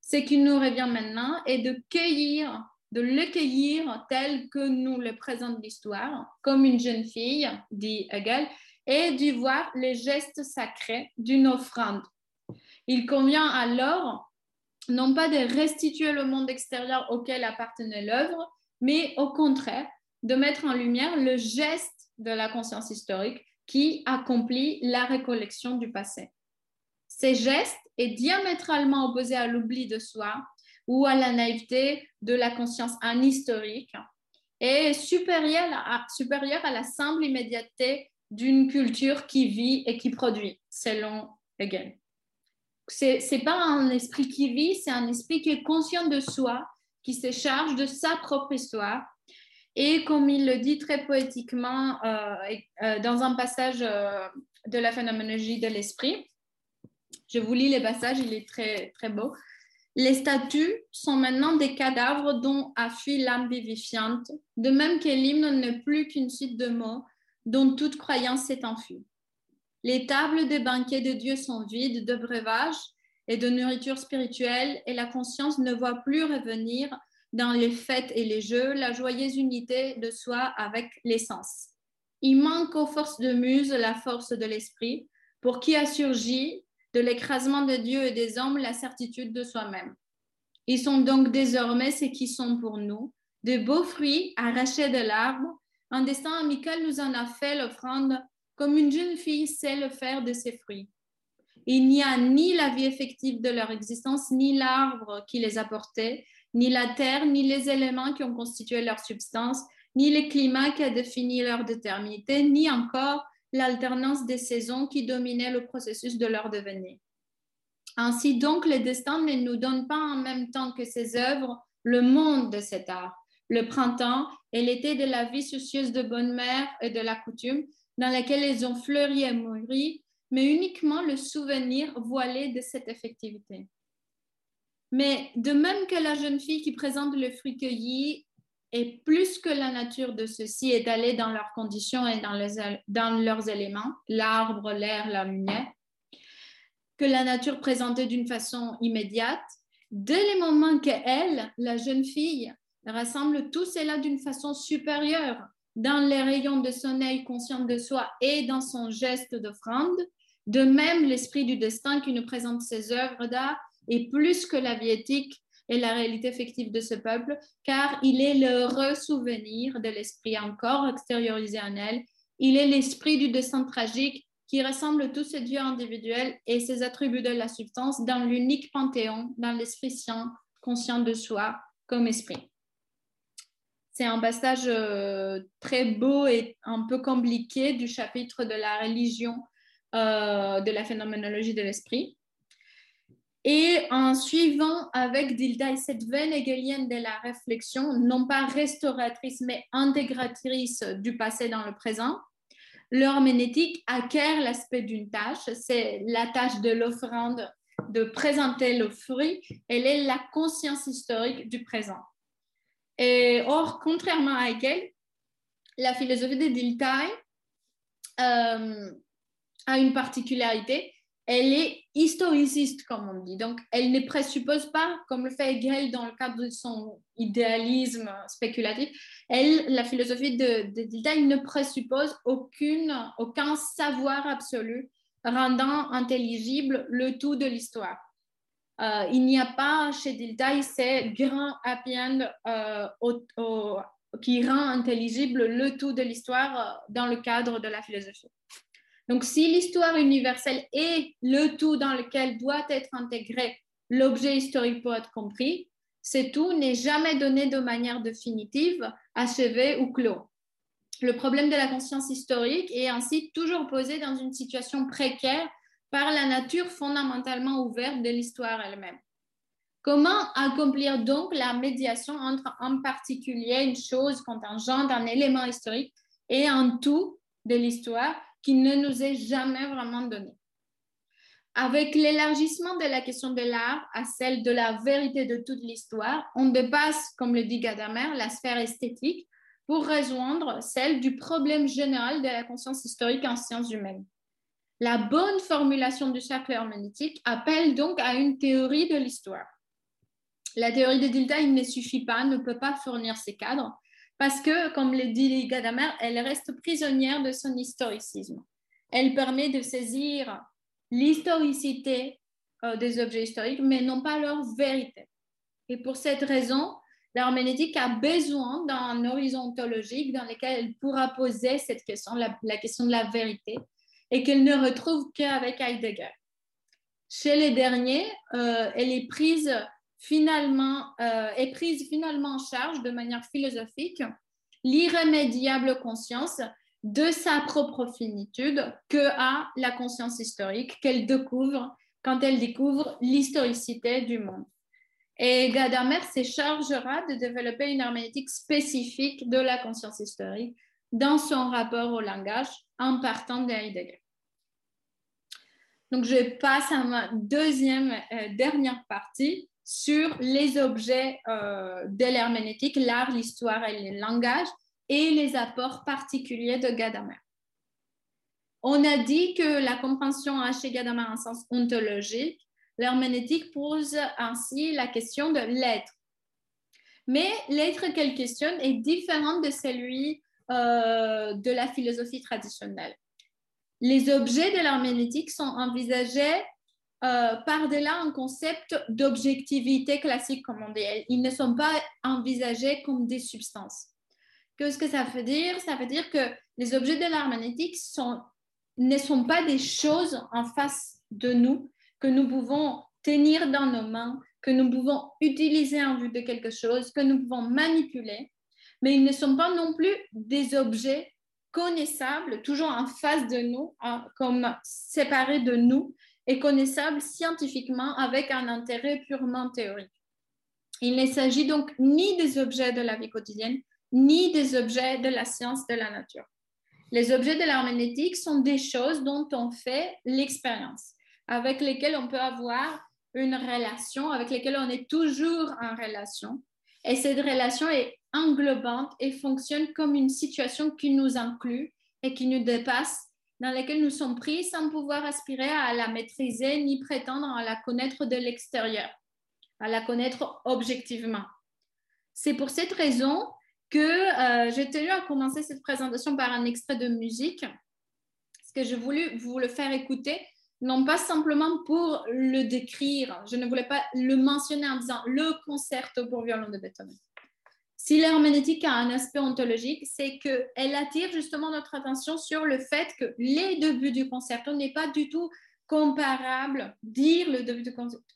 Ce qui nous revient maintenant est de cueillir de le cueillir tel que nous le présente l'histoire, comme une jeune fille, dit Hegel, et d'y voir les gestes sacrés d'une offrande. Il convient alors non pas de restituer le monde extérieur auquel appartenait l'œuvre, mais au contraire de mettre en lumière le geste de la conscience historique qui accomplit la récollection du passé. Ces gestes est diamétralement opposé à l'oubli de soi, ou à la naïveté de la conscience historique et supérieure à, la simple immédiateté d'une culture qui vit et qui produit, selon Hegel. Ce n'est pas un esprit qui vit, c'est un esprit qui est conscient de soi, qui se charge de sa propre histoire. Et comme il le dit très poétiquement euh, euh, dans un passage euh, de la phénoménologie de l'esprit, je vous lis les passages, il est très, très beau. Les statues sont maintenant des cadavres dont a fui l'âme vivifiante, de même que l'hymne n'est plus qu'une suite de mots dont toute croyance s'est enfuie. Les tables des banquets de Dieu sont vides de breuvages et de nourriture spirituelle, et la conscience ne voit plus revenir dans les fêtes et les jeux la joyeuse unité de soi avec l'essence. Il manque aux forces de muse la force de l'esprit, pour qui a surgi de l'écrasement de Dieu et des hommes la certitude de soi-même. Ils sont donc désormais ce qui sont pour nous, de beaux fruits arrachés de l'arbre. Un destin amical nous en a fait l'offrande, comme une jeune fille sait le faire de ses fruits. Il n'y a ni la vie effective de leur existence, ni l'arbre qui les a portés, ni la terre, ni les éléments qui ont constitué leur substance, ni le climat qui a défini leur déterminité, ni encore l'alternance des saisons qui dominait le processus de leur devenir. Ainsi donc, le destin ne nous donne pas en même temps que ces œuvres le monde de cet art, le printemps et l'été de la vie soucieuse de bonne mère et de la coutume, dans laquelle ils ont fleuri et mûri, mais uniquement le souvenir voilé de cette effectivité. Mais de même que la jeune fille qui présente le fruit cueilli et plus que la nature de ceux-ci est allée dans leurs conditions et dans, leurs éléments, l'arbre, l'air, la lumière, que la nature présentait d'une façon immédiate, dès les moments qu'elle, la jeune fille, rassemble tout cela d'une façon supérieure dans les rayons de son œil conscient de soi et dans son geste d'offrande, de même l'esprit du destin qui nous présente ses œuvres d'art est plus que la vie éthique et la réalité effective de ce peuple, car il est le ressouvenir de l'esprit encore extériorisé en elle. Il est l'esprit du destin tragique qui rassemble tous ces dieux individuels et ses attributs de la substance dans l'unique panthéon, dans l'esprit saint, conscient de soi comme esprit. C'est un passage euh, très beau et un peu compliqué du chapitre de la religion euh, de la phénoménologie de l'esprit. Et en suivant avec Dilda cette veine hegelienne de la réflexion, non pas restauratrice, mais intégratrice du passé dans le présent, l'herméneutique acquiert l'aspect d'une tâche, c'est la tâche de l'offrande, de présenter le fruit, elle est la conscience historique du présent. Or, contrairement à Hegel, la philosophie de Dilthey euh, a une particularité, elle est historiciste, comme on dit. Donc, elle ne présuppose pas, comme le fait Hegel dans le cadre de son idéalisme spéculatif, elle, la philosophie de, de ne présuppose aucune, aucun savoir absolu rendant intelligible le tout de l'histoire. Euh, il n'y a pas chez Dilthey ces grains happy euh, qui rend intelligible le tout de l'histoire euh, dans le cadre de la philosophie. Donc, si l'histoire universelle est le tout dans lequel doit être intégré l'objet historique pour être compris, c'est tout n'est jamais donné de manière définitive, achevée ou clos. Le problème de la conscience historique est ainsi toujours posé dans une situation précaire par la nature fondamentalement ouverte de l'histoire elle-même. Comment accomplir donc la médiation entre en particulier une chose contingente, un élément historique et un tout de l'histoire qui ne nous est jamais vraiment donné. Avec l'élargissement de la question de l'art à celle de la vérité de toute l'histoire, on dépasse, comme le dit Gadamer, la sphère esthétique pour rejoindre celle du problème général de la conscience historique en sciences humaines. La bonne formulation du cercle herméneutique appelle donc à une théorie de l'histoire. La théorie de Dilta, il ne suffit pas, ne peut pas fournir ces cadres, parce que, comme le dit Gadamer, elle reste prisonnière de son historicisme. Elle permet de saisir l'historicité euh, des objets historiques, mais non pas leur vérité. Et pour cette raison, l'herméneutique a besoin d'un horizon ontologique dans lequel elle pourra poser cette question, la, question de la vérité, et qu'elle ne retrouve qu'avec Heidegger. Chez les derniers, euh, elle est prise finalement, euh, est prise finalement en charge de manière philosophique l'irrémédiable conscience de sa propre finitude que a la conscience historique qu'elle découvre quand elle découvre l'historicité du monde. Et Gadamer se chargera de développer une herméneutique spécifique de la conscience historique dans son rapport au langage en partant de Heidegger. Donc, je passe à ma deuxième, euh, dernière partie sur les objets euh, de l'herméneutique, l'art, l'histoire et le langage, et les apports particuliers de Gadamer. On a dit que la compréhension a chez Gadamer un sens ontologique. L'herméneutique pose ainsi la question de l'être. Mais l'être qu'elle questionne est différent de celui euh, de la philosophie traditionnelle. Les objets de l'herméneutique sont envisagés euh, par-delà un concept d'objectivité classique, comme on dit. Ils ne sont pas envisagés comme des substances. Qu'est-ce que ça veut dire Ça veut dire que les objets de l'art magnétique ne sont pas des choses en face de nous que nous pouvons tenir dans nos mains, que nous pouvons utiliser en vue de quelque chose, que nous pouvons manipuler, mais ils ne sont pas non plus des objets connaissables, toujours en face de nous, comme séparés de nous, connaissable scientifiquement avec un intérêt purement théorique. Il ne s'agit donc ni des objets de la vie quotidienne, ni des objets de la science de la nature. Les objets de l'herméneutique sont des choses dont on fait l'expérience, avec lesquelles on peut avoir une relation, avec lesquelles on est toujours en relation. Et cette relation est englobante et fonctionne comme une situation qui nous inclut et qui nous dépasse dans lesquelles nous sommes pris sans pouvoir aspirer à la maîtriser ni prétendre à la connaître de l'extérieur, à la connaître objectivement. C'est pour cette raison que euh, j'ai tenu à commencer cette présentation par un extrait de musique, ce que j'ai voulu vous le faire écouter, non pas simplement pour le décrire, je ne voulais pas le mentionner en disant le concerto pour violon de Beethoven, si l'herméneutique a un aspect ontologique, c'est qu'elle attire justement notre attention sur le fait que les débuts du concerto n'est pas du tout comparable, dire le début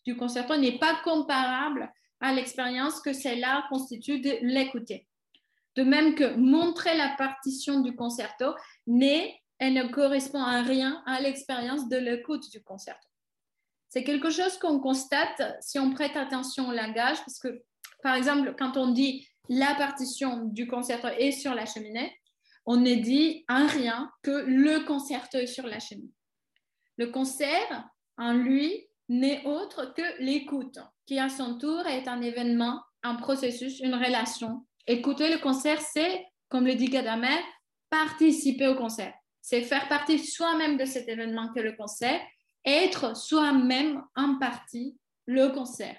du concerto n'est pas comparable à l'expérience que celle-là constitue de l'écouter. De même que montrer la partition du concerto, mais elle ne correspond à rien à l'expérience de l'écoute du concerto. C'est quelque chose qu'on constate si on prête attention au langage, parce que, par exemple, quand on dit la partition du concerto est sur la cheminée, on ne dit en rien que le concerto est sur la cheminée. Le concert, en lui, n'est autre que l'écoute, qui à son tour est un événement, un processus, une relation. Écouter le concert, c'est, comme le dit Gadamer, participer au concert. C'est faire partie soi-même de cet événement que le concert, être soi-même en partie le concert.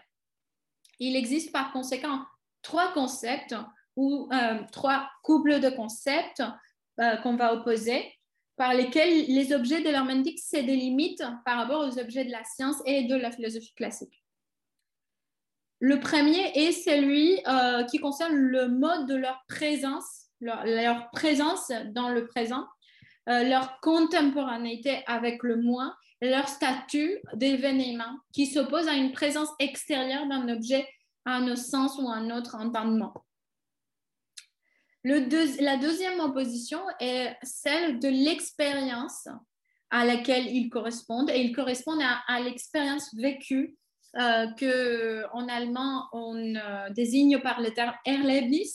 Il existe par conséquent trois concepts ou euh, trois couples de concepts euh, qu'on va opposer par lesquels les objets de l'herméneutique se délimitent par rapport aux objets de la science et de la philosophie classique. Le premier est celui euh, qui concerne le mode de leur présence, leur, leur présence dans le présent, leur contemporanéité avec le moi, leur statut d'événement qui s'oppose à une présence extérieure d'un objet à un sens ou un autre entendement. La deuxième opposition est celle de l'expérience à laquelle ils correspondent et ils correspondent à, l'expérience vécue euh, que en allemand on euh, désigne par le terme Erlebnis,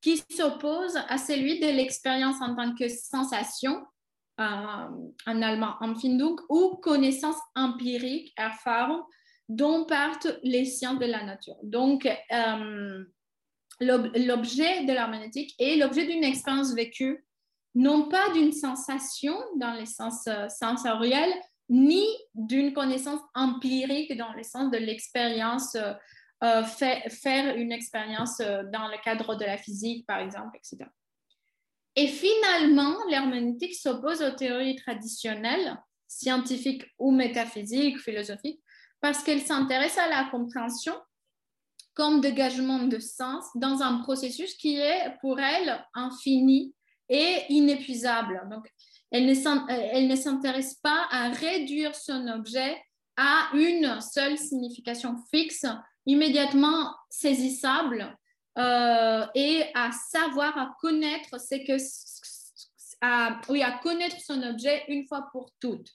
qui s'oppose à celui de l'expérience en tant que sensation, en allemand Empfindung, ou connaissance empirique, Erfahrung, dont partent les sciences de la nature. Donc, euh, l'objet de l'herméneutique est l'objet d'une expérience vécue, non pas d'une sensation dans le sens euh, sensoriel, ni d'une connaissance empirique dans le sens de l'expérience, euh, faire une expérience dans le cadre de la physique, par exemple, etc. Et finalement, l'herméneutique s'oppose aux théories traditionnelles, scientifiques ou métaphysiques, philosophiques, parce qu'elle s'intéresse à la compréhension comme dégagement de sens dans un processus qui est pour elle infini et inépuisable. Donc, elle ne s'intéresse pas à réduire son objet à une seule signification fixe, immédiatement saisissable, euh, et à savoir, à connaître ce que, à, connaître son objet une fois pour toutes.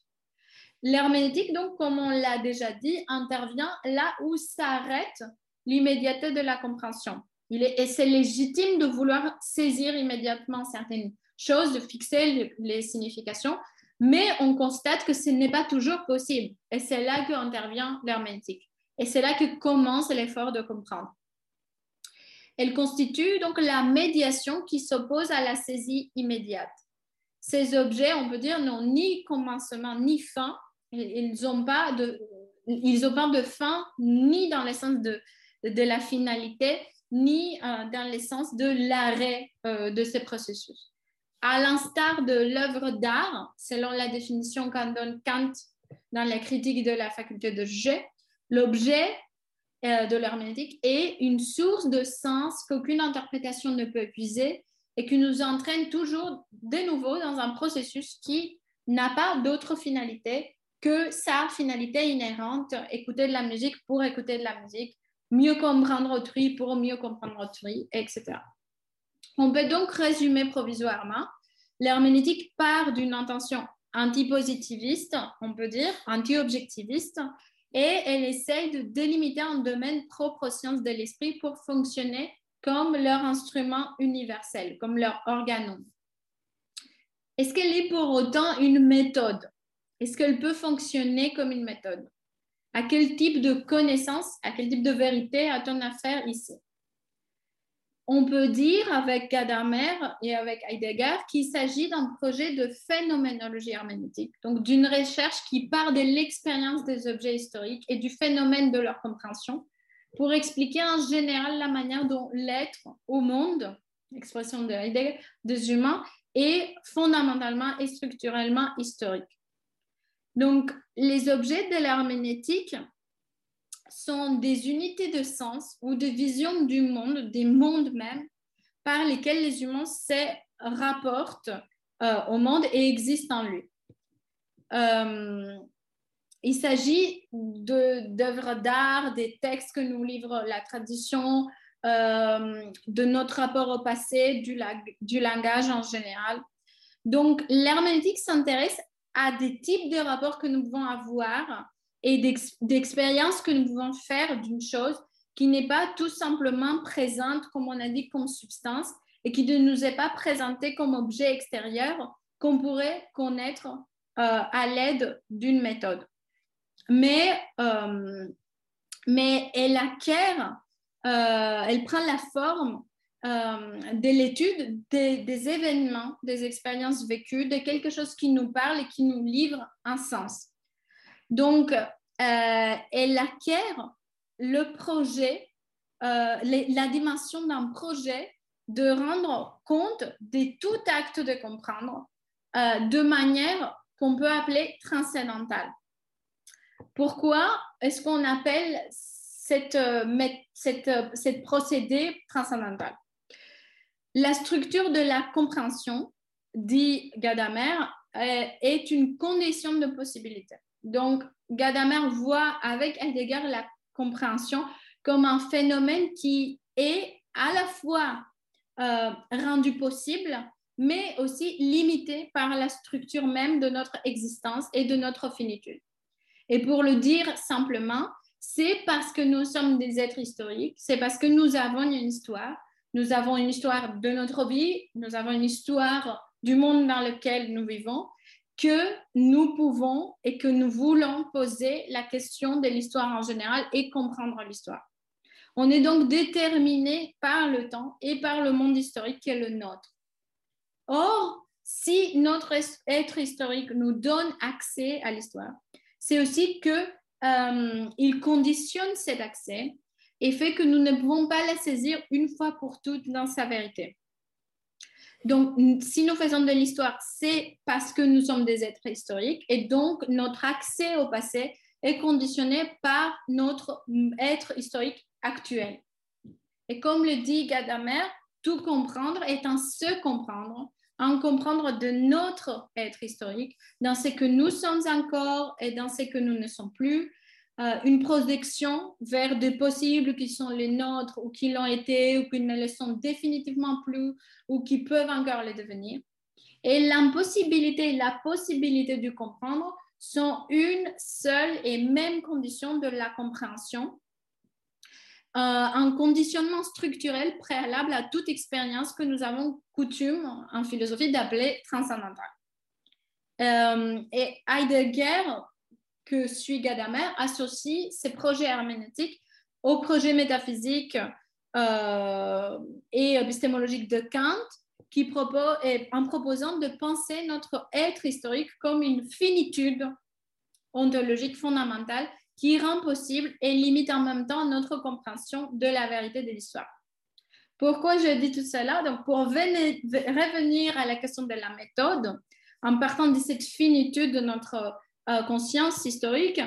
L'herméneutique, donc, comme on l'a déjà dit, intervient là où s'arrête l'immédiateté de la compréhension. Il est, et c'est légitime de vouloir saisir immédiatement certaines choses, de fixer les, significations, mais on constate que ce n'est pas toujours possible. Et c'est là qu'intervient l'herméneutique. Et c'est là que commence l'effort de comprendre. Elle constitue donc la médiation qui s'oppose à la saisie immédiate. Ces objets, on peut dire, n'ont ni commencement ni fin, ils n'ont pas de, ils pas de fin ni dans le sens de, de la finalité, ni euh, dans le sens de l'arrêt euh, de ce processus. À l'instar de l'œuvre d'art, selon la définition qu'en donne Kant dans la critique de la faculté de jeu, l'objet euh, de l'herméneutique est une source de sens qu'aucune interprétation ne peut épuiser et qui nous entraîne toujours de nouveau dans un processus qui n'a pas d'autre finalité que sa finalité inhérente, écouter de la musique pour écouter de la musique, mieux comprendre autrui pour mieux comprendre autrui, etc. On peut donc résumer provisoirement, l'herméneutique part d'une intention antipositiviste, on peut dire, anti-objectiviste, et elle essaye de délimiter un domaine propre aux sciences de l'esprit pour fonctionner comme leur instrument universel, comme leur organon. Est-ce qu'elle est pour autant une méthode? Est-ce qu'elle peut fonctionner comme une méthode? À quel type de connaissance, à quel type de vérité a-t-on affaire ici? On peut dire avec Gadamer et avec Heidegger qu'il s'agit d'un projet de phénoménologie herméneutique, donc d'une recherche qui part de l'expérience des objets historiques et du phénomène de leur compréhension pour expliquer en général la manière dont l'être au monde, l'expression de Heidegger, des humains, est fondamentalement et structurellement historique. Donc, les objets de l'herméneutique sont des unités de sens ou de vision du monde, des mondes même, par lesquels les humains se rapportent euh, au monde et existent en lui. Euh, il s'agit d'œuvres d'art, des textes que nous livre la tradition, euh, de notre rapport au passé, du, du langage en général. Donc, l'herméneutique s'intéresse à des types de rapports que nous pouvons avoir et d'expériences que nous pouvons faire d'une chose qui n'est pas tout simplement présente, comme on a dit, comme substance et qui ne nous est pas présentée comme objet extérieur qu'on pourrait connaître euh, à l'aide d'une méthode. Mais, euh, mais elle acquiert, euh, elle prend la forme de l'étude des, événements, des expériences vécues, de quelque chose qui nous parle et qui nous livre un sens. Donc, euh, elle acquiert le projet, euh, la dimension d'un projet de rendre compte de tout acte de comprendre de manière qu'on peut appeler transcendantale. Pourquoi est-ce qu'on appelle cette, procédé transcendantal la structure de la compréhension, dit Gadamer, euh, est une condition de possibilité. Donc, Gadamer voit avec Heidegger la compréhension comme un phénomène qui est à la fois euh, rendu possible mais aussi limité par la structure même de notre existence et de notre finitude. Et pour le dire simplement, c'est parce que nous sommes des êtres historiques, c'est parce que nous avons une histoire, nous avons une histoire de notre vie, nous avons une histoire du monde dans lequel nous vivons, que nous pouvons et que nous voulons poser la question de l'histoire en général et comprendre l'histoire. On est donc déterminé par le temps et par le monde historique qui est le nôtre. Or, si notre être historique nous donne accès à l'histoire, c'est aussi qu'il euh, conditionne cet accès et fait que nous ne pouvons pas la saisir une fois pour toutes dans sa vérité. Donc, si nous faisons de l'histoire, c'est parce que nous sommes des êtres historiques et donc notre accès au passé est conditionné par notre être historique actuel. Et comme le dit Gadamer, tout comprendre est un se comprendre, en comprendre de notre être historique, dans ce que nous sommes encore et dans ce que nous ne sommes plus, euh, une projection vers des possibles qui sont les nôtres ou qui l'ont été ou qui ne le sont définitivement plus ou qui peuvent encore le devenir. Et l'impossibilité et la possibilité de comprendre sont une seule et même condition de la compréhension euh, un conditionnement structurel préalable à toute expérience que nous avons coutume en philosophie d'appeler transcendantale. Euh, et Heidegger, que suit Gadamer, associe ces projets herméneutiques aux projets métaphysiques euh, et épistémologiques de Kant, qui propose, en proposant de penser notre être historique comme une finitude ontologique fondamentale qui rend possible et limite en même temps notre compréhension de la vérité de l'histoire. Pourquoi je dis tout cela? Donc, pour revenir à la question de la méthode, en partant de cette finitude de notre euh, conscience historique,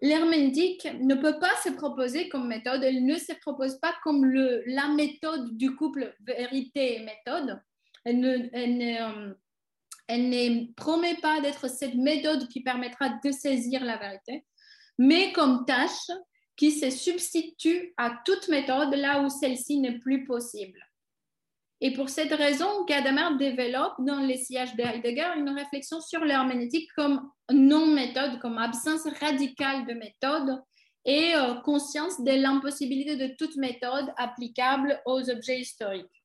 l'herméneutique ne peut pas se proposer comme méthode, elle ne se propose pas comme le, la méthode du couple vérité et méthode. Elle ne, euh, elle ne promet pas d'être cette méthode qui permettra de saisir la vérité, mais comme tâche qui se substitue à toute méthode là où celle-ci n'est plus possible. Et pour cette raison, Gadamer développe dans les sièges de Heidegger une réflexion sur l'herméneutique comme non-méthode, comme absence radicale de méthode et euh, conscience de l'impossibilité de toute méthode applicable aux objets historiques.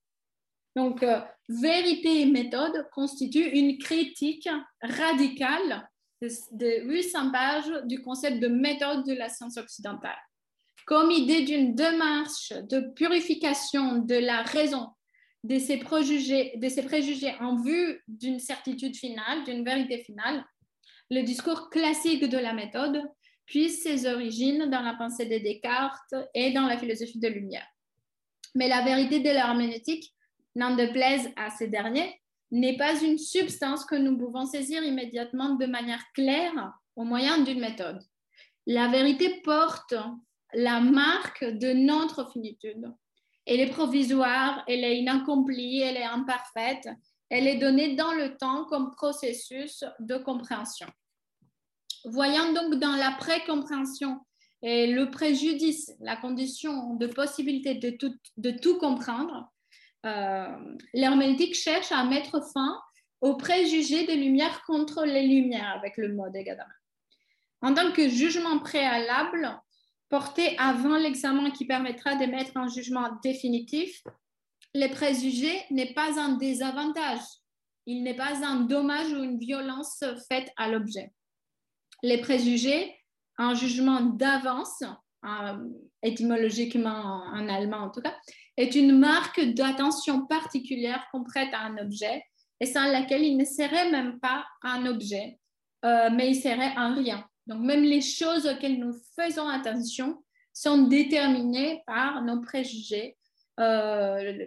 Donc, euh, vérité et méthode constituent une critique radicale de, 800 pages du concept de méthode de la science occidentale. Comme idée d'une démarche de purification de la raison de ces préjugés, de ces préjugés en vue d'une certitude finale, d'une vérité finale, le discours classique de la méthode puise ses origines dans la pensée de Descartes et dans la philosophie de Lumière. Mais la vérité de l'herméneutique, n'en déplaise à ces derniers, n'est pas une substance que nous pouvons saisir immédiatement de manière claire au moyen d'une méthode. La vérité porte la marque de notre finitude. Elle est provisoire, elle est inaccomplie, elle est imparfaite, elle est donnée dans le temps comme processus de compréhension. Voyant donc dans la précompréhension et le préjudice la condition de possibilité de tout, comprendre, euh, l'herméneutique cherche à mettre fin aux préjugés des lumières contre les lumières avec le mot de. En tant que jugement préalable porté avant l'examen qui permettra de mettre un jugement définitif, les préjugés n'est pas un désavantage, il n'est pas un dommage ou une violence faite à l'objet. Les préjugés, un jugement d'avance, euh, étymologiquement en allemand en tout cas, est une marque d'attention particulière qu'on prête à un objet et sans laquelle il ne serait même pas un objet, euh, mais il serait un rien. Donc même les choses auxquelles nous faisons attention sont déterminées par nos préjugés euh,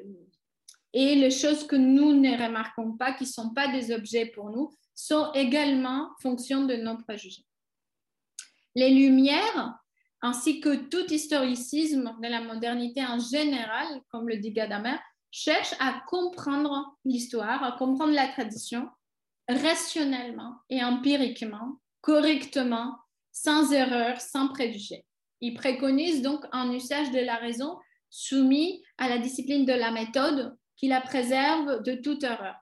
et les choses que nous ne remarquons pas, qui ne sont pas des objets pour nous, sont également fonction de nos préjugés. Les lumières ainsi que tout historicisme de la modernité en général, comme le dit Gadamer, cherche à comprendre l'histoire, à comprendre la tradition rationnellement et empiriquement, correctement, sans erreur, sans préjugés. Il préconise donc un usage de la raison soumis à la discipline de la méthode qui la préserve de toute erreur.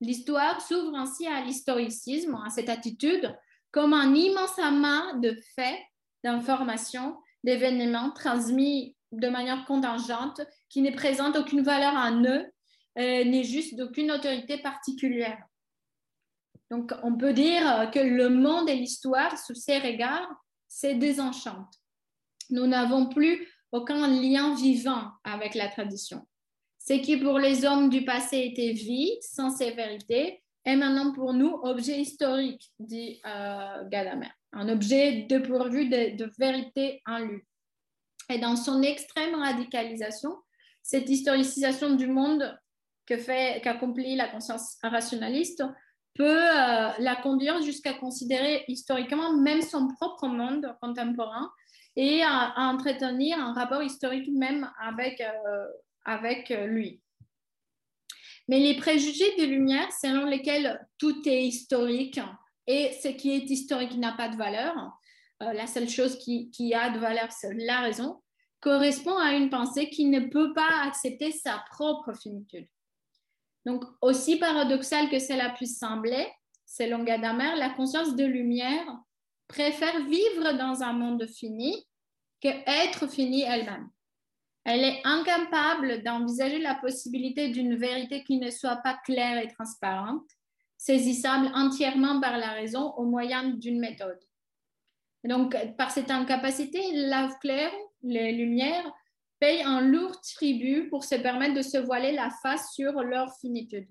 L'histoire s'ouvre ainsi à l'historicisme, à cette attitude, comme un immense amas de faits, d'informations, d'événements transmis de manière contingente, qui ne présentent aucune valeur en eux, euh, n'est juste d'aucune autorité particulière. Donc, on peut dire que le monde et l'histoire, sous ces regards, c'est désenchante. Nous n'avons plus aucun lien vivant avec la tradition. Ce qui pour les hommes du passé était vie, sans sévérité, est maintenant pour nous objet historique, dit euh, Gadamer, un objet dépourvu de, de vérité en lui. Et dans son extrême radicalisation, cette historicisation du monde que fait, qu'accomplit la conscience rationaliste peut euh, la conduire jusqu'à considérer historiquement même son propre monde contemporain et à, entretenir un rapport historique même avec, euh, avec lui. Mais les préjugés de lumière, selon lesquels tout est historique et ce qui est historique n'a pas de valeur, euh, la seule chose qui, qui a de valeur, c'est la raison, correspond à une pensée qui ne peut pas accepter sa propre finitude. Donc, aussi paradoxal que cela puisse sembler, selon Gadamer, la conscience de lumière préfère vivre dans un monde fini que être fini elle-même. Elle est incapable d'envisager la possibilité d'une vérité qui ne soit pas claire et transparente, saisissable entièrement par la raison au moyen d'une méthode. Donc, par cette incapacité, lave claire, les lumières, payent un lourd tribut pour se permettre de se voiler la face sur leur finitude.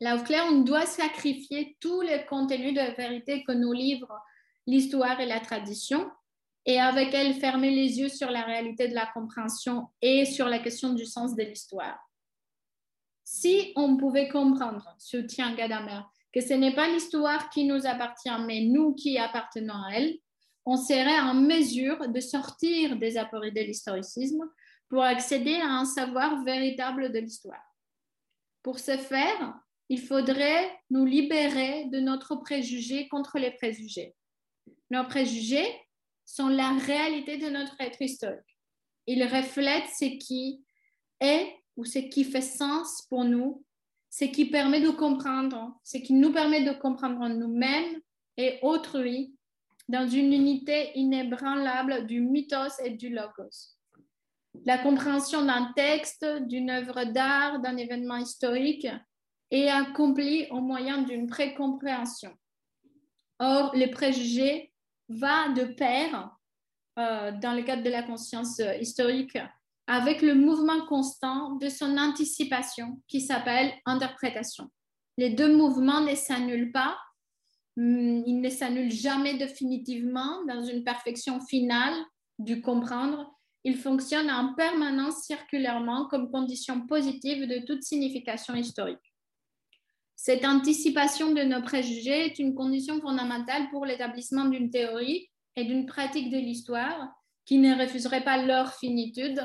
Là, au clair, on doit sacrifier tous les contenus de vérité que nous livrent l'histoire et la tradition, et avec elle fermer les yeux sur la réalité de la compréhension et sur la question du sens de l'histoire. Si on pouvait comprendre, soutient Gadamer, que ce n'est pas l'histoire qui nous appartient, mais nous qui appartenons à elle, on serait en mesure de sortir des apories de l'historicisme pour accéder à un savoir véritable de l'histoire. Pour ce faire, il faudrait nous libérer de notre préjugé contre les préjugés. Nos préjugés sont la réalité de notre être historique. Ils reflètent ce qui est ou ce qui fait sens pour nous, ce qui permet de comprendre, ce qui nous permet de comprendre nous-mêmes et autrui dans une unité inébranlable du mythos et du logos. La compréhension d'un texte, d'une œuvre d'art, d'un événement historique est accomplie au moyen d'une précompréhension. Or, le préjugé va de pair, euh, dans le cadre de la conscience historique, avec le mouvement constant de son anticipation qui s'appelle interprétation. Les deux mouvements ne s'annulent pas, il ne s'annule jamais définitivement dans une perfection finale du comprendre. Il fonctionne en permanence circulairement comme condition positive de toute signification historique. Cette anticipation de nos préjugés est une condition fondamentale pour l'établissement d'une théorie et d'une pratique de l'histoire qui ne refuserait pas leur finitude,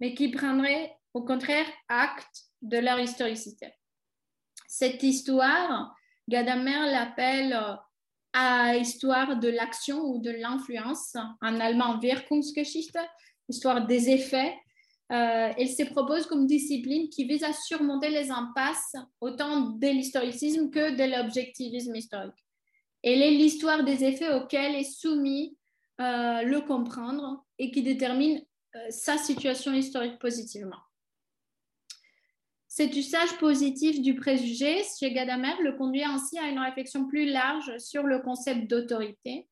mais qui prendrait au contraire acte de leur historicité. Cette histoire Gadamer l'appelle euh, à histoire de l'action ou de l'influence, en allemand Wirkungsgeschichte, histoire des effets. Euh, elle se propose comme discipline qui vise à surmonter les impasses autant de l'historicisme que de l'objectivisme historique. Elle est l'histoire des effets auxquels est soumis euh, le comprendre et qui détermine sa situation historique positivement. Cet usage positif du préjugé? Chez Gadamer le conduit ainsi à une réflexion plus large sur le concept d'autorité.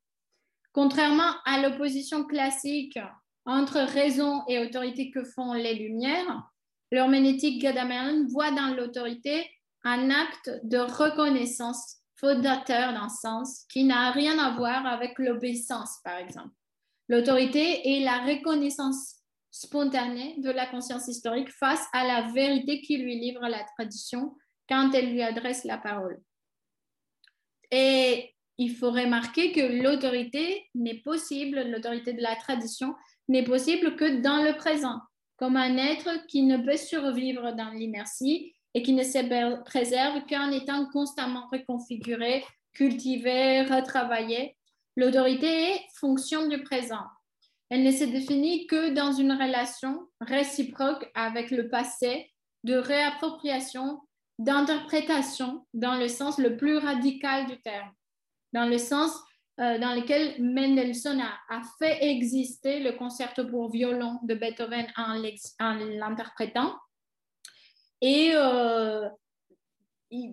Contrairement à l'opposition classique entre raison et autorité que font les Lumières, l'herméneutique gadamérienne voit dans l'autorité un acte de reconnaissance fondateur d'un sens qui n'a rien à voir avec l'obéissance, par exemple. L'autorité est la reconnaissance spontanée de la conscience historique face à la vérité qui lui livre la tradition quand elle lui adresse la parole. Et il faut remarquer que l'autorité n'est possible, l'autorité de la tradition n'est possible que dans le présent, comme un être qui ne peut survivre dans l'inertie et qui ne se préserve qu'en étant constamment reconfiguré, cultivé, retravaillé. L'autorité est fonction du présent. Elle ne se définit que dans une relation réciproque avec le passé de réappropriation d'interprétation dans le sens le plus radical du terme, dans le sens euh, dans lequel Mendelssohn a, fait exister le concerto pour violon de Beethoven en l'interprétant. Et euh,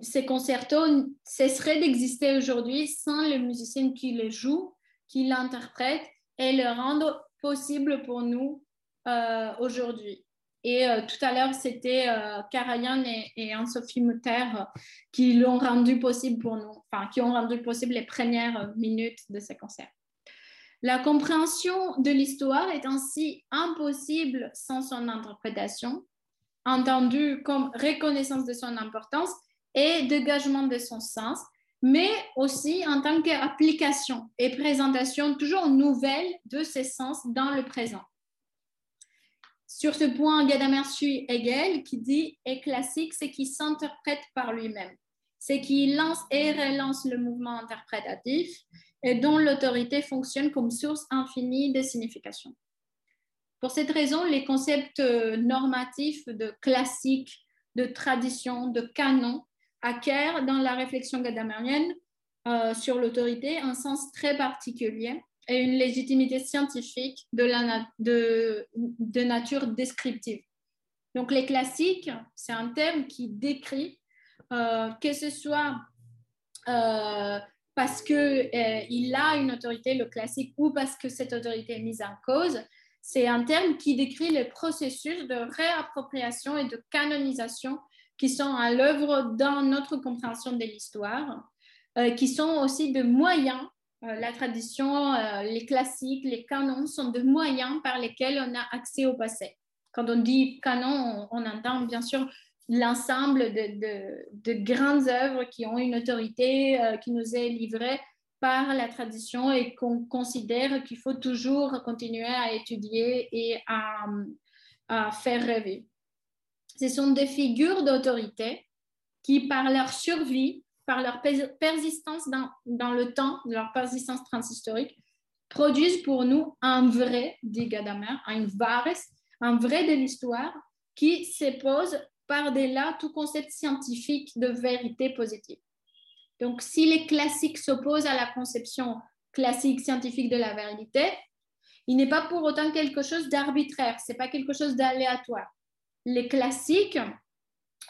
ces concertos cesseraient d'exister aujourd'hui sans le musicien qui les joue, qui l'interprète et le rendent possible pour nous euh, aujourd'hui. Et euh, tout à l'heure, c'était euh, Karajan et, Anne-Sophie Mutter qui l'ont rendu possible pour nous, enfin, qui ont rendu possible les premières minutes de ce concert. La compréhension de l'histoire est ainsi impossible sans son interprétation, entendue comme reconnaissance de son importance et dégagement de son sens, mais aussi en tant qu'application et présentation toujours nouvelle de ses sens dans le présent. Sur ce point, Gadamer suit Hegel qui dit est classique, c'est qui s'interprète par lui-même, c'est qui lance et relance le mouvement interprétatif et dont l'autorité fonctionne comme source infinie de signification. Pour cette raison, les concepts normatifs de classique, de tradition, de canon acquièrent dans la réflexion gadamerienne euh, sur l'autorité un sens très particulier et une légitimité scientifique de, la de, nature descriptive. Donc les classiques, c'est un terme qui décrit euh, que ce soit euh, parce qu'il a une autorité, le classique, ou parce que cette autorité est mise en cause, c'est un terme qui décrit le processus de réappropriation et de canonisation qui sont à l'œuvre dans notre compréhension de l'histoire, euh, qui sont aussi de moyens. Euh, la tradition, euh, les classiques, les canons sont de moyens par lesquels on a accès au passé. Quand on dit canon, on, entend bien sûr l'ensemble de, de, de, grandes œuvres qui ont une autorité qui nous est livrée par la tradition et qu'on considère qu'il faut toujours continuer à étudier et à faire rêver. Ce sont des figures d'autorité qui, par leur survie, par leur persistance dans, le temps, leur persistance transhistorique, produisent pour nous un vrai, dit Gadamer, un vares, un vrai de l'histoire qui s'oppose par-delà tout concept scientifique de vérité positive. Donc, si les classiques s'opposent à la conception classique scientifique de la vérité, il n'est pas pour autant quelque chose d'arbitraire, c'est pas quelque chose d'aléatoire les classiques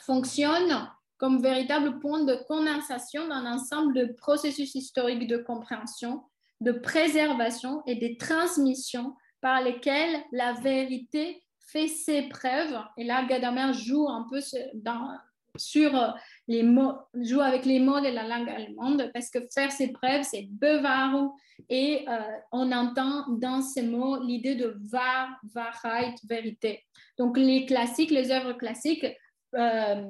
fonctionnent comme véritable point de condensation d'un ensemble de processus historiques de compréhension, de préservation et de transmission par lesquels la vérité fait ses preuves. Et là, Gadamer joue un peu sur les mots, joue avec les mots de la langue allemande parce que faire ses preuves, c'est Bewahrung et euh, on entend dans ces mots l'idée de Wahr, Wahrheit, vérité. Donc les classiques, les œuvres classiques, euh,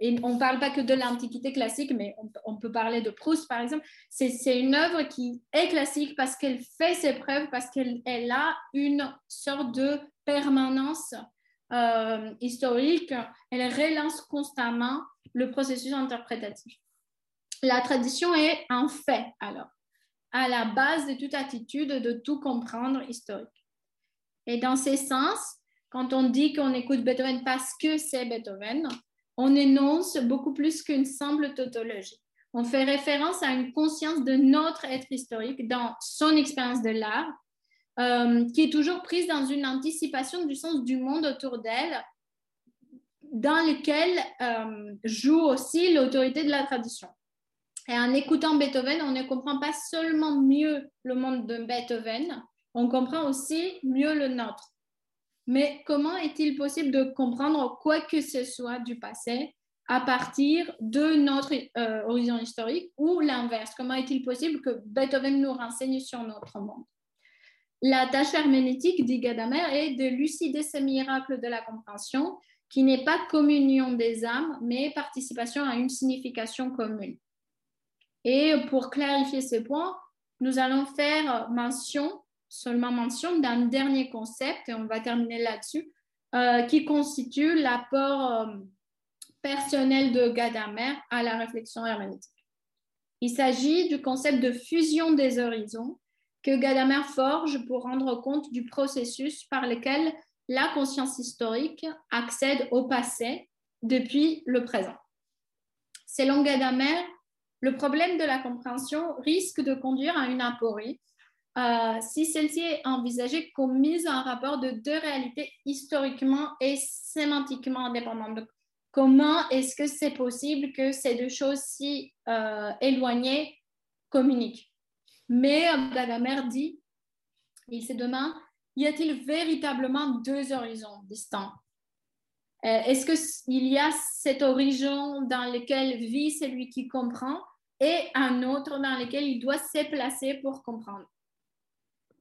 et on ne parle pas que de l'Antiquité classique, mais on, peut parler de Proust par exemple, c'est une œuvre qui est classique parce qu'elle fait ses preuves, parce qu'elle a une sorte de permanence euh, historique, elle relance constamment le processus interprétatif. La tradition est un fait, alors, à la base de toute attitude de tout comprendre historique. Et dans ce sens, quand on dit qu'on écoute Beethoven parce que c'est Beethoven, on énonce beaucoup plus qu'une simple tautologie. On fait référence à une conscience de notre être historique dans son expérience de l'art, euh, qui est toujours prise dans une anticipation du sens du monde autour d'elle dans lequel euh, joue aussi l'autorité de la tradition. Et en écoutant Beethoven, on ne comprend pas seulement mieux le monde de Beethoven, on comprend aussi mieux le nôtre. Mais comment est-il possible de comprendre quoi que ce soit du passé à partir de notre euh, horizon historique ou l'inverse? Comment est-il possible que Beethoven nous renseigne sur notre monde? La tâche herméneutique, dit Gadamer, est de lucider ce miracle de la compréhension qui n'est pas communion des âmes, mais participation à une signification commune. Et pour clarifier ce point, nous allons faire mention, seulement mention d'un dernier concept, et on va terminer là-dessus, euh, qui constitue l'apport euh, personnel de Gadamer à la réflexion herméneutique. Il s'agit du concept de fusion des horizons que Gadamer forge pour rendre compte du processus par lequel la conscience historique accède au passé depuis le présent. selon Gadamer, le problème de la compréhension risque de conduire à une aporie euh, si celle-ci est envisagée comme mise en rapport de deux réalités historiquement et sémantiquement indépendantes. comment est-ce que c'est possible que ces deux choses si euh, éloignées communiquent? Mais Gadamer dit, il se demande, y a-t-il véritablement deux horizons distincts? Euh, Est-ce qu'il y a cet horizon dans lequel vit celui qui comprend et un autre dans lequel il doit se placer pour comprendre?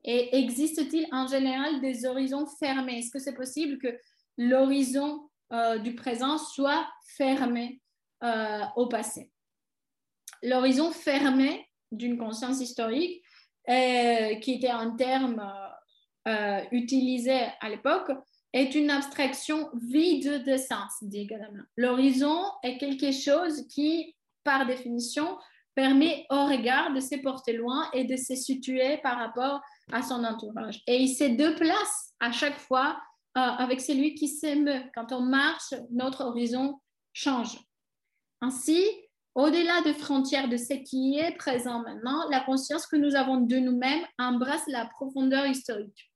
Et existe-t-il en général des horizons fermés? Est-ce que c'est possible que l'horizon euh, du présent soit fermé euh, au passé? L'horizon fermé d'une conscience historique, qui était un terme euh, utilisé à l'époque est une abstraction vide de sens, dit Gadamer. L'horizon est quelque chose qui, par définition, permet au regard de se porter loin et de se situer par rapport à son entourage. Et il se déplace à chaque fois euh, avec celui qui s'émeut. Quand on marche, notre horizon change. Ainsi, au-delà des frontières de ce qui est présent maintenant, la conscience que nous avons de nous-mêmes embrasse la profondeur historique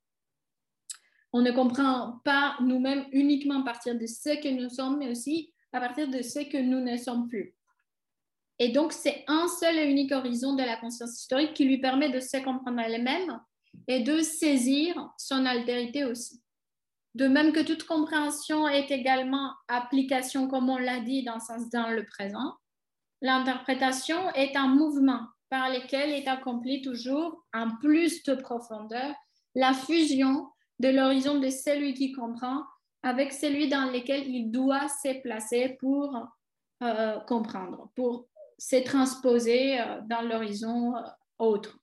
on ne comprend pas nous-mêmes uniquement à partir de ce que nous sommes, mais aussi à partir de ce que nous ne sommes plus. Et donc, c'est un seul et unique horizon de la conscience historique qui lui permet de se comprendre elle-même et de saisir son altérité aussi. De même que toute compréhension est également application, comme on l'a dit, dans, dans le présent, l'interprétation est un mouvement par lequel est accompli toujours, en plus de profondeur, la fusion de l'horizon de celui qui comprend avec celui dans lequel il doit se placer pour euh, comprendre, pour se transposer euh, dans l'horizon euh, autre.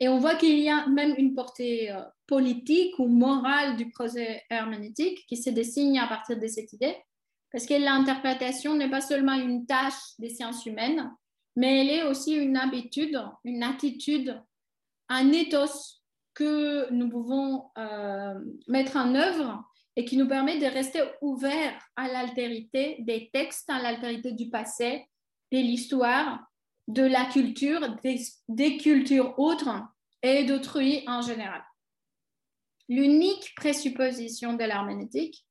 Et on voit qu'il y a même une portée politique ou morale du projet herméneutique qui se dessine à partir de cette idée, parce que l'interprétation n'est pas seulement une tâche des sciences humaines, mais elle est aussi une habitude, une attitude, un ethos que nous pouvons euh, mettre en œuvre et qui nous permet de rester ouverts à l'altérité des textes, à l'altérité du passé, de l'histoire, de la culture, des, cultures autres et d'autrui en général. L'unique présupposition de l'herméneutique,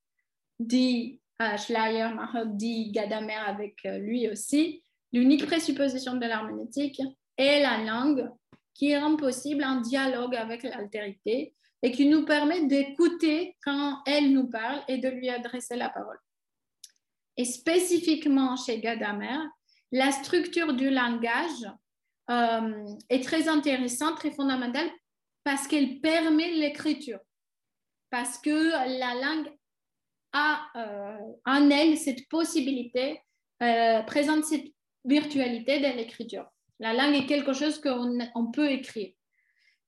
dit euh, Schleyer, dit Gadamer avec euh, lui aussi, l'unique présupposition de l'herméneutique est la langue qui rend possible un dialogue avec l'altérité et qui nous permet d'écouter quand elle nous parle et de lui adresser la parole. Et spécifiquement chez Gadamer, la structure du langage euh, est très intéressante, très fondamentale, parce qu'elle permet l'écriture, parce que la langue a euh, en elle cette possibilité, euh, présente cette virtualité de l'écriture. La langue est quelque chose qu'on peut écrire.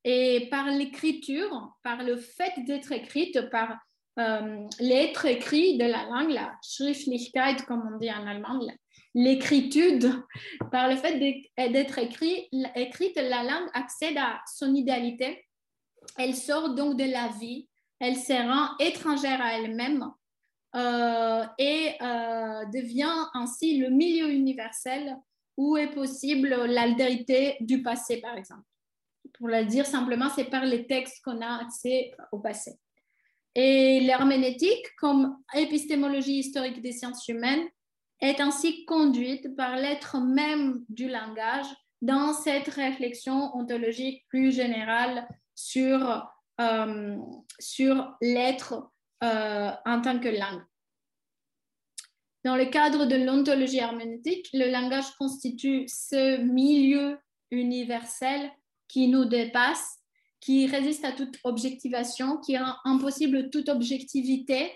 Et par l'écriture, par le fait d'être écrite, par euh, l'être écrit de la langue, la Schriftlichkeit, comme on dit en allemand, l'écritude, par le fait d'être écrit, écrite, la langue accède à son idéalité. Elle sort donc de la vie, elle se rend étrangère à elle-même euh, et euh, devient ainsi le milieu universel où est possible l'altérité du passé, par exemple. Pour le dire simplement, c'est par les textes qu'on a accès au passé. Et l'herméneutique, comme épistémologie historique des sciences humaines, est ainsi conduite par l'être même du langage dans cette réflexion ontologique plus générale sur, euh, sur l'être euh, en tant que langue. Dans le cadre de l'ontologie herméneutique, le langage constitue ce milieu universel qui nous dépasse, qui résiste à toute objectivation, qui rend impossible toute objectivité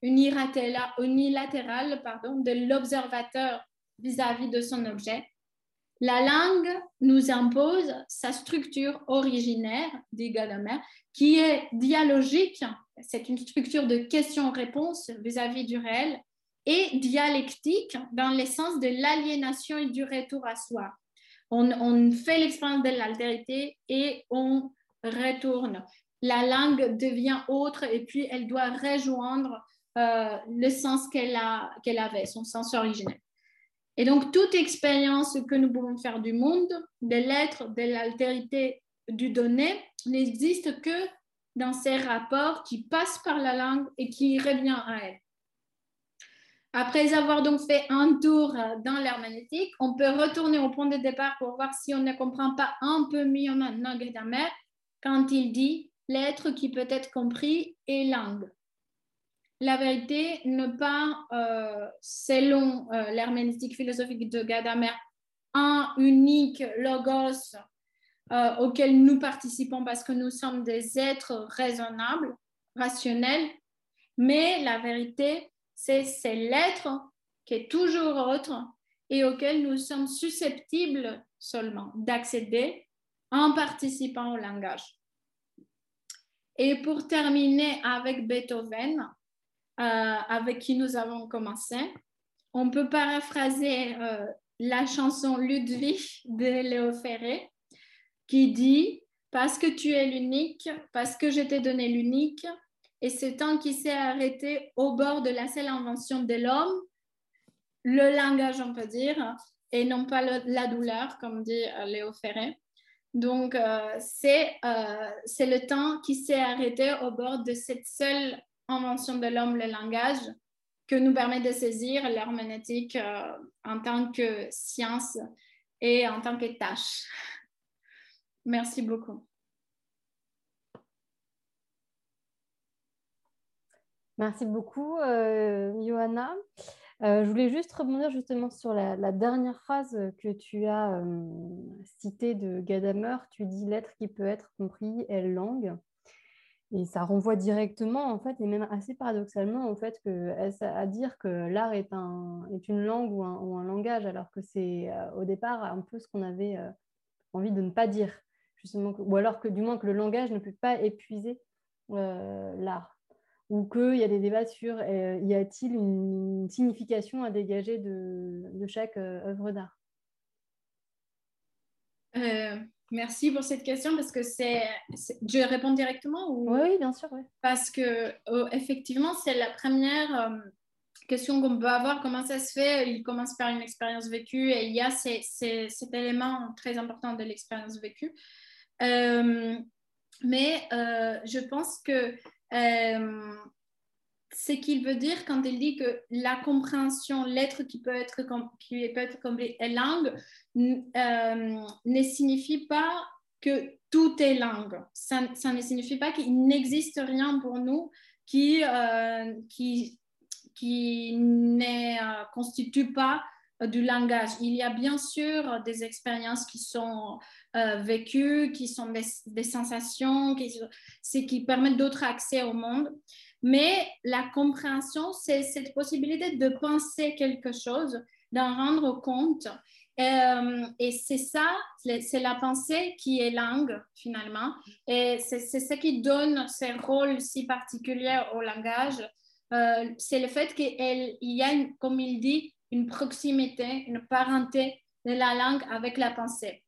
unilatérale de l'observateur vis-à-vis de son objet. La langue nous impose sa structure originaire, dit Gadamer, qui est dialogique. C'est une structure de questions-réponses vis-à-vis du réel et dialectique dans le sens de l'aliénation et du retour à soi. On, fait l'expérience de l'altérité et on retourne. La langue devient autre et puis elle doit rejoindre euh, le sens qu'elle qu'elle avait, son sens originel. Et donc, toute expérience que nous pouvons faire du monde, de l'être, de l'altérité du donné, n'existe que dans ces rapports qui passent par la langue et qui revient à elle. Après avoir donc fait un tour dans l'herméneutique, on peut retourner au point de départ pour voir si on ne comprend pas un peu mieux maintenant Gadamer quand il dit l'être qui peut être compris est langue la vérité n'est pas, euh, selon euh, philosophique de Gadamer, un unique logos euh, auquel nous participons parce que nous sommes des êtres raisonnables, rationnels, mais la vérité, c'est l'être qui est toujours autre et auquel nous sommes susceptibles seulement d'accéder en participant au langage. Et pour terminer avec Beethoven, avec qui nous avons commencé. On peut paraphraser euh, la chanson Ludwig de Léo Ferré qui dit Parce que tu es l'unique, parce que je t'ai donné l'unique, et ce temps qui s'est arrêté au bord de la seule invention de l'homme, le langage, on peut dire, et non pas la douleur, comme dit euh, Léo Ferré. Donc, c'est le temps qui s'est arrêté au bord de cette seule invention de l'homme, le langage, que nous permet de saisir l'herméneutique euh, en tant que science et en tant que tâche. Merci beaucoup. Merci beaucoup, euh, Johanna. Euh, je voulais juste rebondir justement sur la, dernière phrase que tu as euh, citée de Gadamer. Tu dis l'être qui peut être compris est langue. Et ça renvoie directement, en fait, et même assez paradoxalement, au fait que, à dire que l'art est, un, est une langue ou un, langage, alors que c'est euh, au départ un peu ce qu'on avait euh, envie de ne pas dire, justement, ou alors que du moins que le langage ne peut pas épuiser euh, l'art, ou qu'il y a des débats sur y a-t-il une, signification à dégager de chaque œuvre d'art? Merci pour cette question parce que c'est. Je réponds directement ou... Oui, bien sûr. Oui. Parce que oh, effectivement, c'est la première euh, question qu'on peut avoir. Comment ça se fait? Il commence par une expérience vécue et il y a ces, cet élément très important de l'expérience vécue. Euh, mais euh, je pense que ce qu'il veut dire quand il dit que la compréhension, l'être qui peut être, qui peut être compris est langue, euh, ne signifie pas que tout est langue. Ça, ne signifie pas qu'il n'existe rien pour nous qui, euh, qui, qui ne euh, constitue pas du langage. Il y a bien sûr des expériences qui sont vécues, qui sont des, sensations, qui, qui permettent d'autres accès au monde. Mais la compréhension, c'est cette possibilité de penser quelque chose, d'en rendre compte. Euh, et c'est ça, c'est la pensée qui est langue finalement. Et c'est ce qui donne ce rôle si particulier au langage. Euh, c'est le fait qu'il y a, comme il dit, une proximité, une parenté de la langue avec la pensée.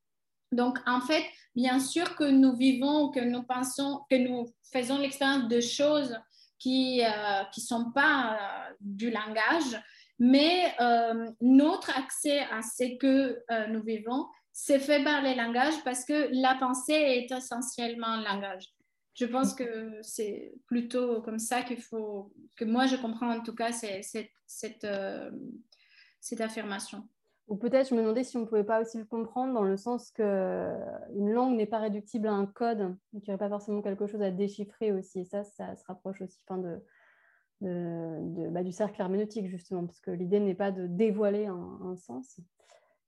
Donc, en fait, bien sûr que nous vivons, que nous pensons, que nous faisons l'expérience de choses qui ne euh, sont pas euh, du langage, mais euh, notre accès à ce que nous vivons, c'est fait par les langages parce que la pensée est essentiellement langage. Je pense que c'est plutôt comme ça qu'il faut, que moi je comprends en tout cas cette, cette, cette affirmation. Ou peut-être, je me demandais si on ne pouvait pas aussi le comprendre dans le sens qu'une langue n'est pas réductible à un code, qu'il n'y aurait pas forcément quelque chose à déchiffrer aussi. Et ça, ça se rapproche aussi de, bah, du cercle herméneutique, justement, parce que l'idée n'est pas de dévoiler un, sens,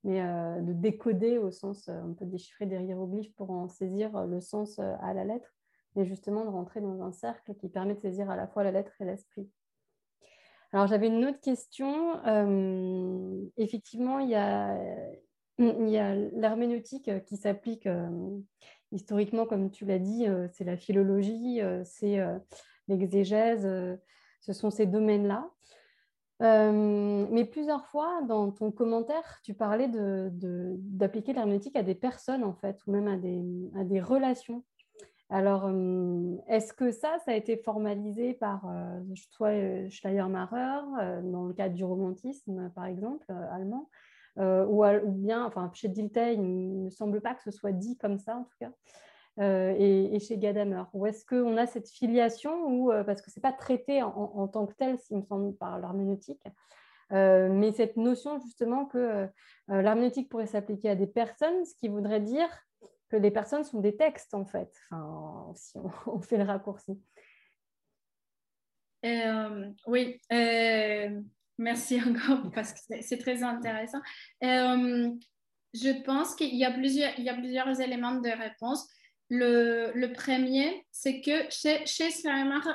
mais euh, de décoder au sens, euh, on peut déchiffrer des hiéroglyphes pour en saisir le sens euh, à la lettre, mais justement de rentrer dans un cercle qui permet de saisir à la fois la lettre et l'esprit. Alors, j'avais une autre question. Euh, effectivement, il y a, l'herméneutique qui s'applique euh, historiquement, comme tu l'as dit, euh, c'est la philologie, c'est l'exégèse, ce sont ces domaines-là. mais plusieurs fois, dans ton commentaire, tu parlais d'appliquer l'herméneutique à des personnes, en fait, ou même à des relations. Alors, est-ce que ça, ça a été formalisé par euh, Schleiermacher, dans le cadre du romantisme, par exemple, allemand ou, bien, enfin, chez Dilthey, il ne me semble pas que ce soit dit comme ça, en tout cas. et, chez Gadamer? Ou est-ce qu'on a cette filiation parce que ce n'est pas traité en, tant que tel, il me semble, par l'herméneutique, mais cette notion justement que l'herméneutique pourrait s'appliquer à des personnes, ce qui voudrait dire que les personnes sont des textes en fait, enfin, si on, fait le raccourci. Euh, oui, euh, merci encore parce que c'est très intéressant. Euh, je pense qu'il y, a plusieurs, éléments de réponse. Le, premier, c'est que chez, chez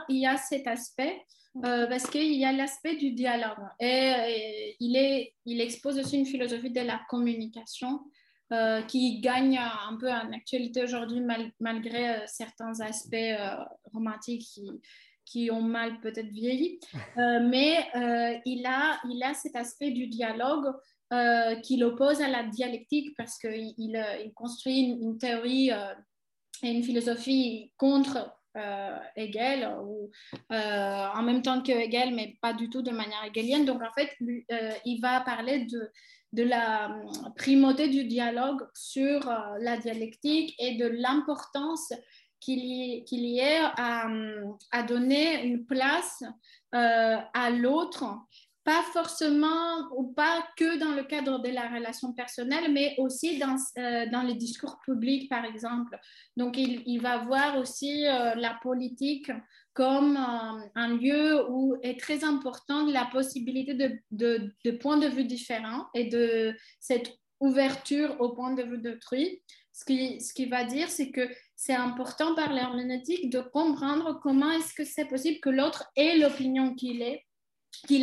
il y a cet aspect parce qu'il y a l'aspect du dialogue et, il, est, il expose aussi une philosophie de la communication euh, qui gagne un peu en actualité aujourd'hui malgré euh, certains aspects euh, romantiques qui, qui, ont mal peut-être vieilli. mais il, a, il a cet aspect du dialogue qu'il oppose à la dialectique parce qu'il il construit une, théorie et une philosophie contre Hegel ou en même temps que Hegel, mais pas du tout de manière hegelienne. Donc en fait, il va parler de de la euh, primauté du dialogue sur euh, la dialectique et de l'importance qu'il y, y, ait à, à, donner une place euh, à l'autre, pas forcément ou pas que dans le cadre de la relation personnelle, mais aussi dans, dans les discours publics, par exemple. Donc, il va voir aussi la politique comme un, lieu où est très important la possibilité de, points de vue différents et de cette ouverture au point de vue d'autrui. Ce qui, va dire, c'est que c'est important par l'herméneutique de comprendre comment est-ce que c'est possible que l'autre ait l'opinion qu'il est,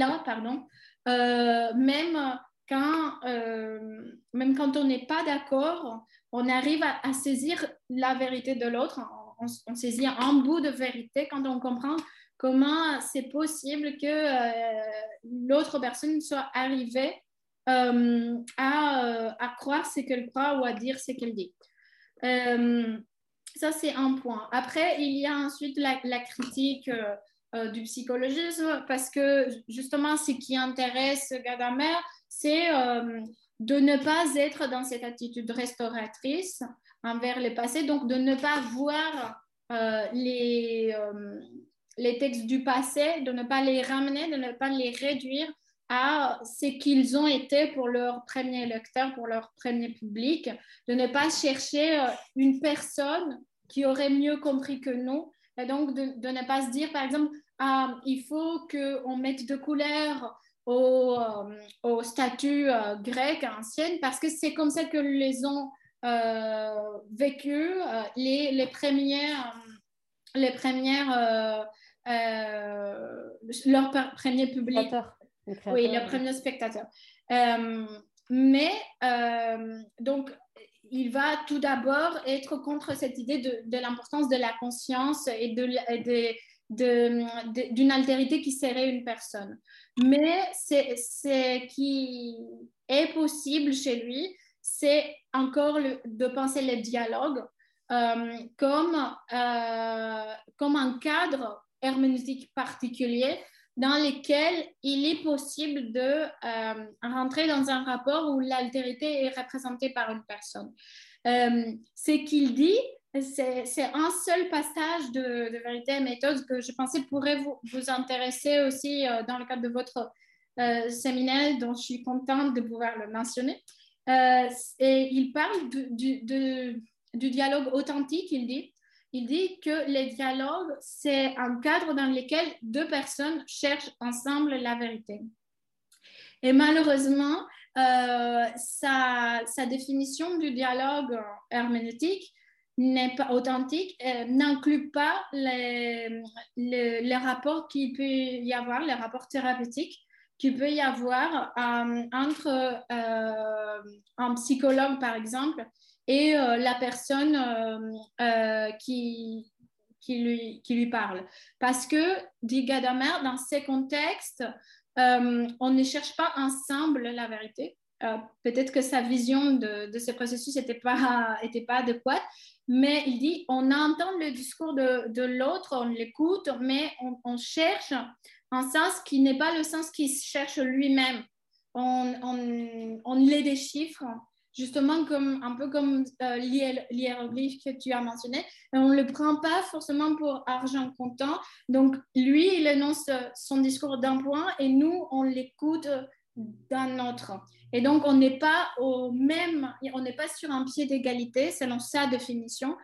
a, pardon, euh, même quand, euh, même quand on n'est pas d'accord, on arrive à, saisir la vérité de l'autre on, saisit un bout de vérité quand on comprend comment c'est possible que euh, l'autre personne soit arrivée euh, à, euh, à, croire ce qu'elle croit ou à dire ce qu'elle dit. ça, c'est un point. Après, il y a ensuite la critique du psychologisme parce que justement, ce qui intéresse Gadamer, c'est de ne pas être dans cette attitude restauratrice envers le passé, donc de ne pas voir euh, les, euh, les textes du passé, de ne pas les ramener, de ne pas les réduire à ce qu'ils ont été pour leur premier lecteur, pour leur premier public, de ne pas chercher euh, une personne qui aurait mieux compris que nous, et donc de, ne pas se dire, par exemple, ah, il faut qu'on mette de couleurs au, au statut grec ancien parce que c'est comme ça que les ont vécu euh, les, les, premières, les premières euh, leur premier public. Oui, leurs premiers spectateurs. mais donc, il va tout d'abord être contre cette idée de, de l'importance de la conscience et de, de, d'une altérité qui serait une personne. Mais c'est ce qui est possible chez lui, c'est encore de penser le dialogue euh, comme, euh, comme un cadre herméneutique particulier dans lequel il est possible de euh, rentrer dans un rapport où l'altérité est représentée par une personne. ce qu'il dit, c'est un seul passage de, vérité et méthode que je pensais pourrait vous, vous intéresser aussi dans le cadre de votre séminaire, dont je suis contente de pouvoir le mentionner. Euh, et il parle du, dialogue authentique, il dit. Il dit que les dialogues, c'est un cadre dans lequel deux personnes cherchent ensemble la vérité. Et malheureusement, euh, sa, définition du dialogue herméneutique n'est pas authentique, euh, n'inclut pas les rapports qu'il peut y avoir, les rapports thérapeutiques qu'il peut y avoir euh, entre euh, un psychologue, par exemple, et euh, la personne qui, qui, lui, qui lui parle. Parce que, dit Gadamer, dans ces contextes, on ne cherche pas ensemble la vérité. Peut-être que sa vision de, de ce processus n'était pas, était pas adéquate, mais il dit on entend le discours de, de l'autre, on l'écoute, mais on, on, cherche un sens qui n'est pas le sens qu'il cherche lui-même. on, on, on lit des chiffres, justement comme, un peu comme euh, l'hiéroglyphe que tu as mentionné. On ne le prend pas forcément pour argent comptant. Donc, lui, il énonce son discours d'un point et nous, on l'écoute d'un autre. Et donc, on n'est pas au même, on n'est pas sur un pied d'égalité selon sa définition.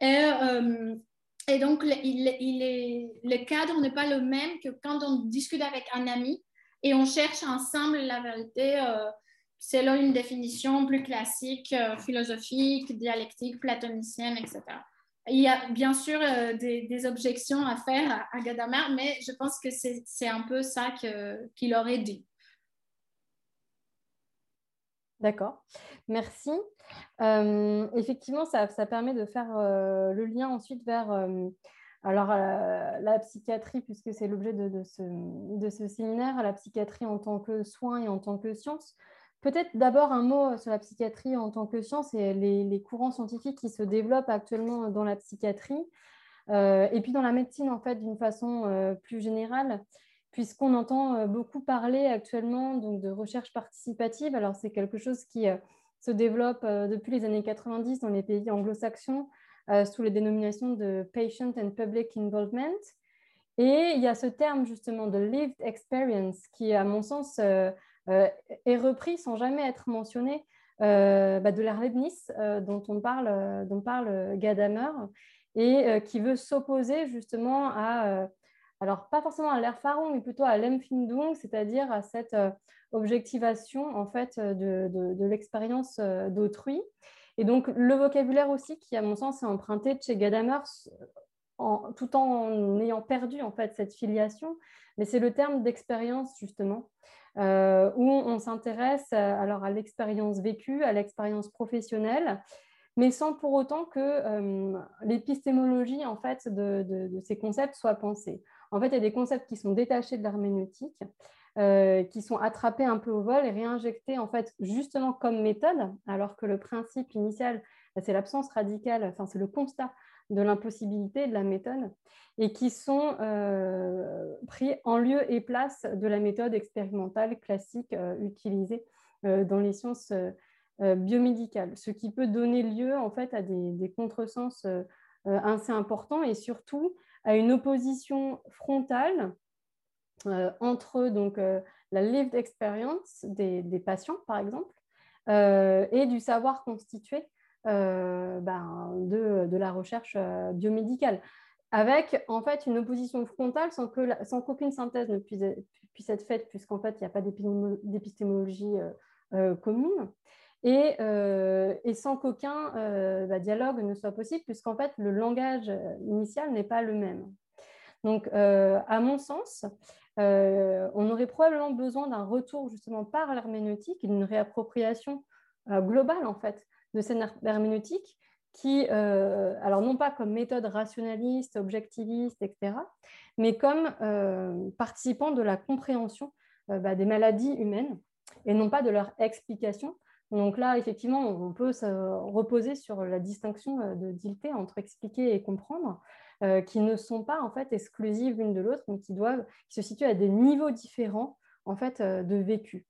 Et, euh, et donc, il, il est, le cadre n'est pas le même que quand on discute avec un ami et on cherche ensemble la vérité euh, selon une définition plus classique, euh, philosophique, dialectique, platonicienne, etc. Il y a bien sûr des, objections à faire à, Gadamer, mais je pense que c'est un peu ça qu'il aurait dit. D'accord, merci. Euh, effectivement, ça, permet de faire euh, le lien ensuite vers euh, la psychiatrie, puisque c'est l'objet de, ce, séminaire, la psychiatrie en tant que soin et en tant que science. Peut-être d'abord un mot sur la psychiatrie en tant que science et les, courants scientifiques qui se développent actuellement dans la psychiatrie et puis dans la médecine, en fait, d'une façon plus générale puisqu'on entend euh, beaucoup parler actuellement donc, de recherche participative. Alors, c'est quelque chose qui euh, se développe euh, depuis les années 90 dans les pays anglo-saxons sous les dénominations de Patient and Public Involvement. Et il y a ce terme justement de lived experience qui, à mon sens, est repris sans jamais être mentionné bah, de l'ère Leibniz dont on parle, dont parle Gadamer et qui veut s'opposer justement à alors pas forcément à l'erfahrung, mais plutôt à l'empfindung, c'est-à-dire à cette euh, objectivation en fait euh, de, l'expérience euh, d'autrui. Et donc le vocabulaire aussi qui, à mon sens, est emprunté de chez Gadamer, tout en ayant perdu en fait cette filiation, mais c'est le terme d'expérience justement, où on s'intéresse alors à l'expérience vécue, à l'expérience professionnelle, mais sans pour autant que l'épistémologie en fait de, ces concepts soit pensée. En fait, il y a des concepts qui sont détachés de l'herméneutique, euh, qui sont attrapés un peu au vol et réinjectés en fait justement comme méthode, alors que le principe initial, bah, c'est l'absence radicale, enfin c'est le constat de l'impossibilité de la méthode, et qui sont euh, pris en lieu et place de la méthode expérimentale classique euh, utilisée dans les sciences biomédicales, ce qui peut donner lieu en fait à des, des contresens assez importants et surtout à une opposition frontale euh, entre donc, euh, la lived experience des, patients, par exemple, euh, et du savoir constitué ben, de, la recherche biomédicale, avec en fait une opposition frontale sans qu'aucune synthèse ne puisse, puisse être faite, puisqu'en n'y a pas d'épistémologie commune. Et, sans qu'aucun euh, bah, dialogue ne soit possible, puisqu'en fait, le langage initial n'est pas le même. Donc, euh, à mon sens, on aurait probablement besoin d'un retour justement par l'herméneutique, d'une réappropriation globale en fait de cette herméneutique qui, alors non pas comme méthode rationaliste, objectiviste, etc., mais comme participant de la compréhension bah, des maladies humaines et non pas de leur explication, donc là, effectivement, on peut se reposer sur la distinction euh, de Dilthé entre expliquer et comprendre, euh, qui ne sont pas en fait exclusives l'une de l'autre, mais qui doivent, qui se situent à des niveaux différents en fait euh, de vécu.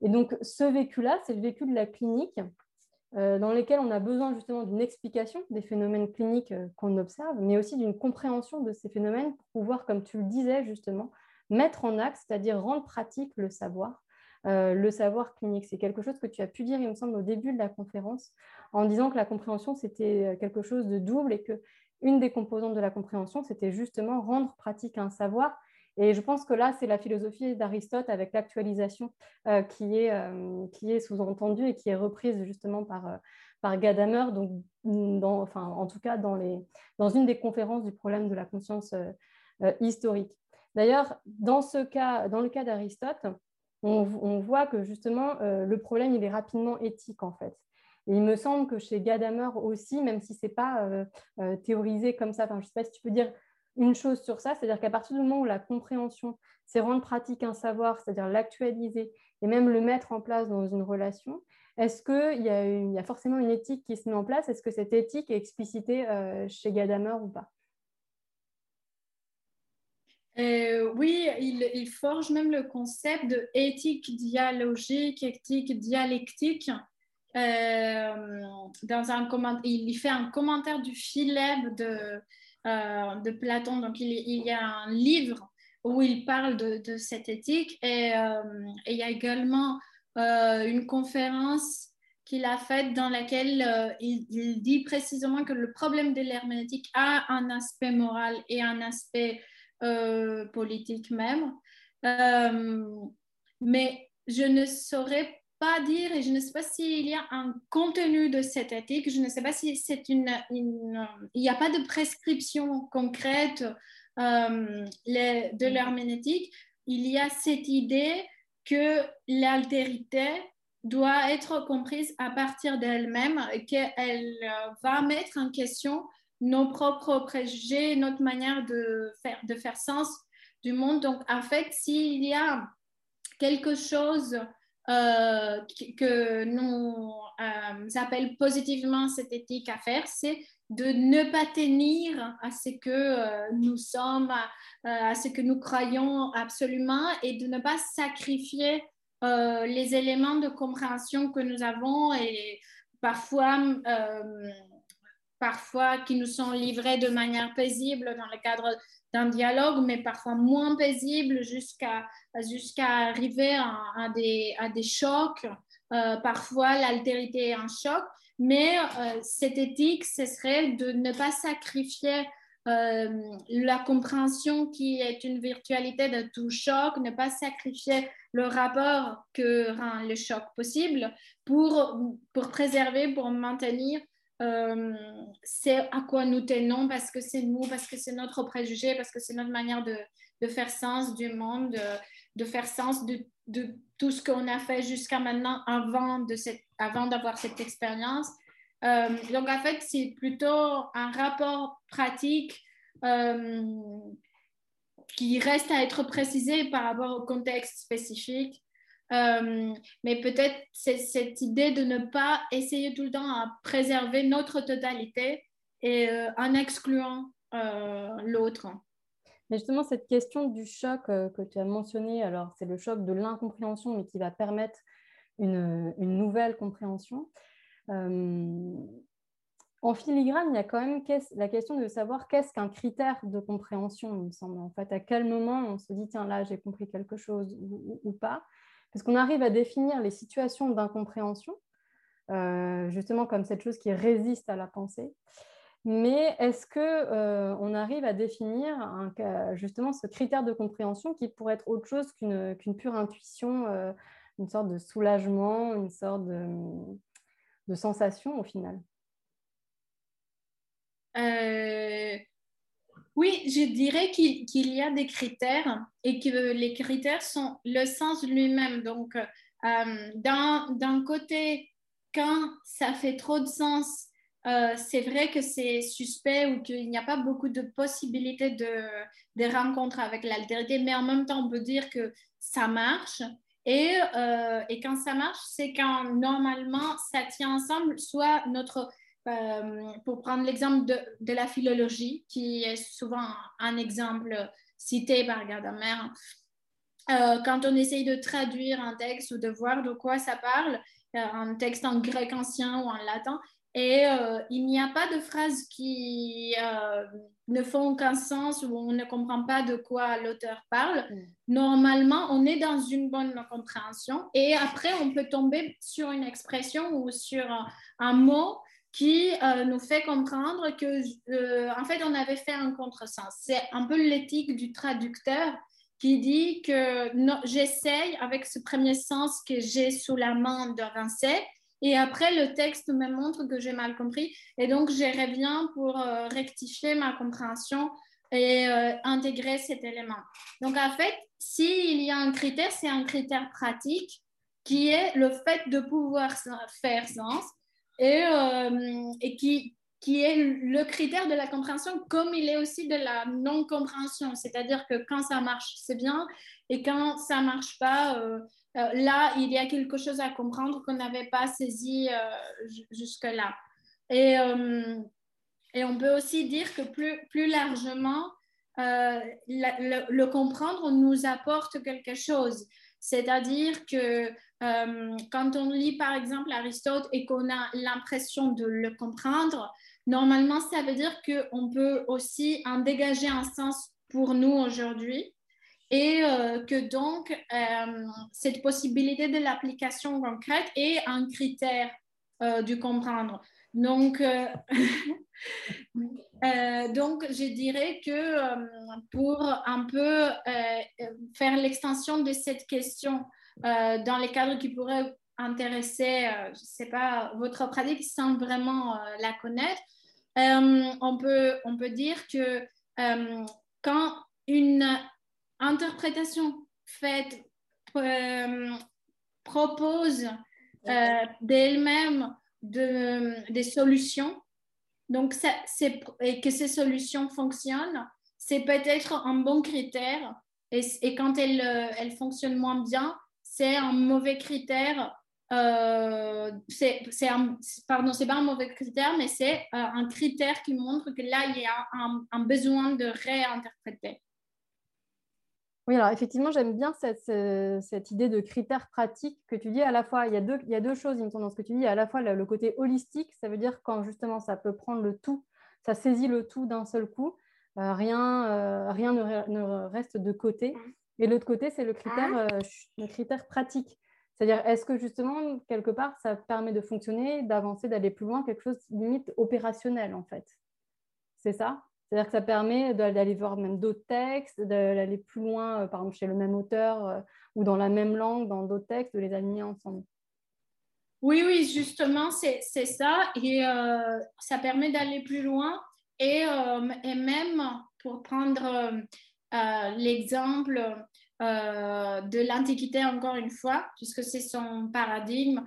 Et donc ce vécu-là, c'est le vécu de la clinique, dans lequel on a besoin justement d'une explication des phénomènes cliniques qu'on observe, mais aussi d'une compréhension de ces phénomènes pour pouvoir, comme tu le disais justement, mettre en axe, c'est-à-dire rendre pratique le savoir euh, le savoir clinique. C'est quelque chose que tu as pu dire, il me semble, au début de la conférence, en disant que la compréhension, c'était euh, quelque chose de double et que une des composantes de la compréhension, c'était justement rendre pratique un savoir. Et je pense que là, c'est la philosophie d'Aristote avec l'actualisation euh, qui est, qui est sous-entendue et qui est reprise justement par, par Gadamer, donc dans, enfin, en tout cas dans, les, dans une des conférences du problème de la conscience historique. D'ailleurs, dans, ce cas, dans le cas d'Aristote, on, voit que justement, euh, le problème, il est rapidement éthique en fait. Et il me semble que chez Gadamer aussi, même si ce n'est pas euh, euh, théorisé comme ça, je ne sais pas si tu peux dire une chose sur ça, c'est-à-dire qu'à partir du moment où la compréhension, c'est rendre pratique un savoir, c'est-à-dire l'actualiser et même le mettre en place dans une relation, est-ce qu'il y, y, a forcément une éthique qui se met en place? Est-ce que cette éthique est explicitée chez Gadamer ou pas? Oui, il, forge même le concept de éthique dialogique, éthique dialectique. dans un il fait un commentaire du Philèbe de, de Platon. Donc, il, il, y a un livre où il parle de, cette éthique. Et, il y a également une conférence qu'il a faite dans laquelle il, il, dit précisément que le problème de l'herméneutique a un aspect moral et un aspect politique même. mais je ne saurais pas dire et je ne sais pas s'il y a un contenu de cette éthique. Je ne sais pas si c'est une, il n'y a pas de prescription concrète euh, de mm. l'herméneutique. Il y a cette idée que l'altérité doit être comprise à partir d'elle-même, qu'elle euh, va mettre en question nos propres préjugés, notre manière de faire, de faire sens du monde. Donc, en fait, s'il y a quelque chose euh, que nous euh, appelle positivement cette éthique à faire, c'est de ne pas tenir à ce que euh, nous sommes, à, ce que nous croyons absolument et de ne pas sacrifier les éléments de compréhension que nous avons et parfois, parfois qui nous sont livrés de manière paisible dans le cadre d'un dialogue, mais parfois moins paisible jusqu'à jusqu'à arriver à, des, à des chocs. Euh, parfois, l'altérité est un choc, mais euh, cette éthique, ce serait de ne pas sacrifier euh, la compréhension qui est une virtualité de tout choc, ne pas sacrifier le rapport que rend le choc possible pour, pour préserver, pour maintenir euh, c'est à quoi nous tenons parce que c'est nous, parce que c'est notre préjugé, parce que c'est notre manière de, faire sens du monde, de, faire sens de, de, tout ce qu'on a fait jusqu'à maintenant avant, de cette, avant d'avoir cette expérience. Euh, donc, en fait, c'est plutôt un rapport pratique euh, qui reste à être précisé par rapport au contexte spécifique euh, mais peut-être c'est cette idée de ne pas essayer tout le temps à préserver notre totalité et euh, en excluant euh, l'autre. Mais justement, cette question du choc que tu as mentionné, alors c'est le choc de l'incompréhension, mais qui va permettre une, nouvelle compréhension. en filigrane, il y a quand même la question de savoir qu'est-ce qu'un critère de compréhension, il me semble. En fait, à quel moment on se dit, tiens, là, j'ai compris quelque chose ou pas parce qu'on arrive à définir les situations d'incompréhension, euh, justement comme cette chose qui résiste à la pensée. Mais est-ce qu'on euh, arrive à définir justement ce critère de compréhension qui pourrait être autre chose qu'une pure intuition, euh, une sorte de soulagement, une sorte de, sensation au final? Oui, je dirais qu'il y a des critères et que les critères sont le sens lui-même. Donc, euh, d'un côté, quand ça fait trop de sens, euh, c'est vrai que c'est suspect ou qu'il n'y a pas beaucoup de possibilités de, de rencontres avec l'altérité, mais en même temps, on peut dire que ça marche. Et, euh, et quand ça marche, c'est quand normalement ça tient ensemble, soit notre euh, pour prendre l'exemple de, la philologie, qui est souvent un, exemple cité par Gadamer, euh, quand on essaye de traduire un texte ou de voir de quoi ça parle, euh, un texte en grec ancien ou en latin, et il n'y a pas de phrases qui ne font aucun sens ou on ne comprend pas de quoi l'auteur parle. Mm. Normalement, on est dans une bonne compréhension et après, on peut tomber sur une expression ou sur un mot qui euh, nous fait comprendre que, euh, en fait, on avait fait un contresens. C'est un peu l'éthique du traducteur qui dit que j'essaye avec ce premier sens que j'ai sous la main de rincer, et après le texte me montre que j'ai mal compris, et donc je reviens pour euh, rectifier ma compréhension et intégrer cet élément. Donc en fait, s'il y a un critère, c'est un critère pratique qui est le fait de pouvoir faire sens et, euh, et qui, qui est le critère de la compréhension comme il est aussi de la non-compréhension. C'est-à-dire que quand ça marche, c'est bien, et quand ça marche pas, euh, euh, là, il y a quelque chose à comprendre qu'on n'avait pas saisi jusque-là. Et, et, on peut aussi dire que plus, plus largement, le, comprendre nous apporte quelque chose. C'est-à-dire que quand on lit par exemple Aristote et qu'on a l'impression de le comprendre, normalement ça veut dire qu'on peut aussi en dégager un sens pour nous aujourd'hui et euh, que donc euh, cette possibilité de l'application concrète est un critère euh, du comprendre. Donc, donc, je dirais que pour un peu faire l'extension de cette question dans les cadres qui pourraient intéresser, je ne sais pas, votre pratique sans vraiment la connaître, on, peut, on peut dire que quand une interprétation faite euh, propose euh, d'elle-même de, des solutions, donc que ces solutions fonctionnent, c'est peut-être un bon critère. Et, quand euh, elle fonctionne moins bien, c'est un mauvais critère. Euh, c'est pardon, c'est pas un mauvais critère, mais c'est un critère qui montre que là, il y a un besoin de réinterpréter. Oui, alors effectivement, j'aime bien cette, idée de critères pratiques que tu dis. À la fois, il y a deux, il y a deux choses, il me semble, dans ce que tu dis. À la fois, le, côté holistique, ça veut dire quand justement ça peut prendre le tout, ça saisit le tout d'un seul coup, euh, rien, euh, rien ne, reste de côté. Et l'autre côté, c'est le critère, euh, le critère pratique. C'est-à-dire, est-ce que justement, quelque part, ça permet de fonctionner, d'avancer, d'aller plus loin, quelque chose limite opérationnel, en fait? C'est ça? C'est-à-dire que ça permet d'aller voir même d'autres textes, d'aller plus loin, euh, par exemple chez le même auteur euh, ou dans la même langue, dans d'autres textes, de les aligner ensemble. Oui, oui, justement, c'est ça. Et euh, ça permet d'aller plus loin. Et, et, même pour prendre l'exemple de l'Antiquité, encore une fois, puisque c'est son paradigme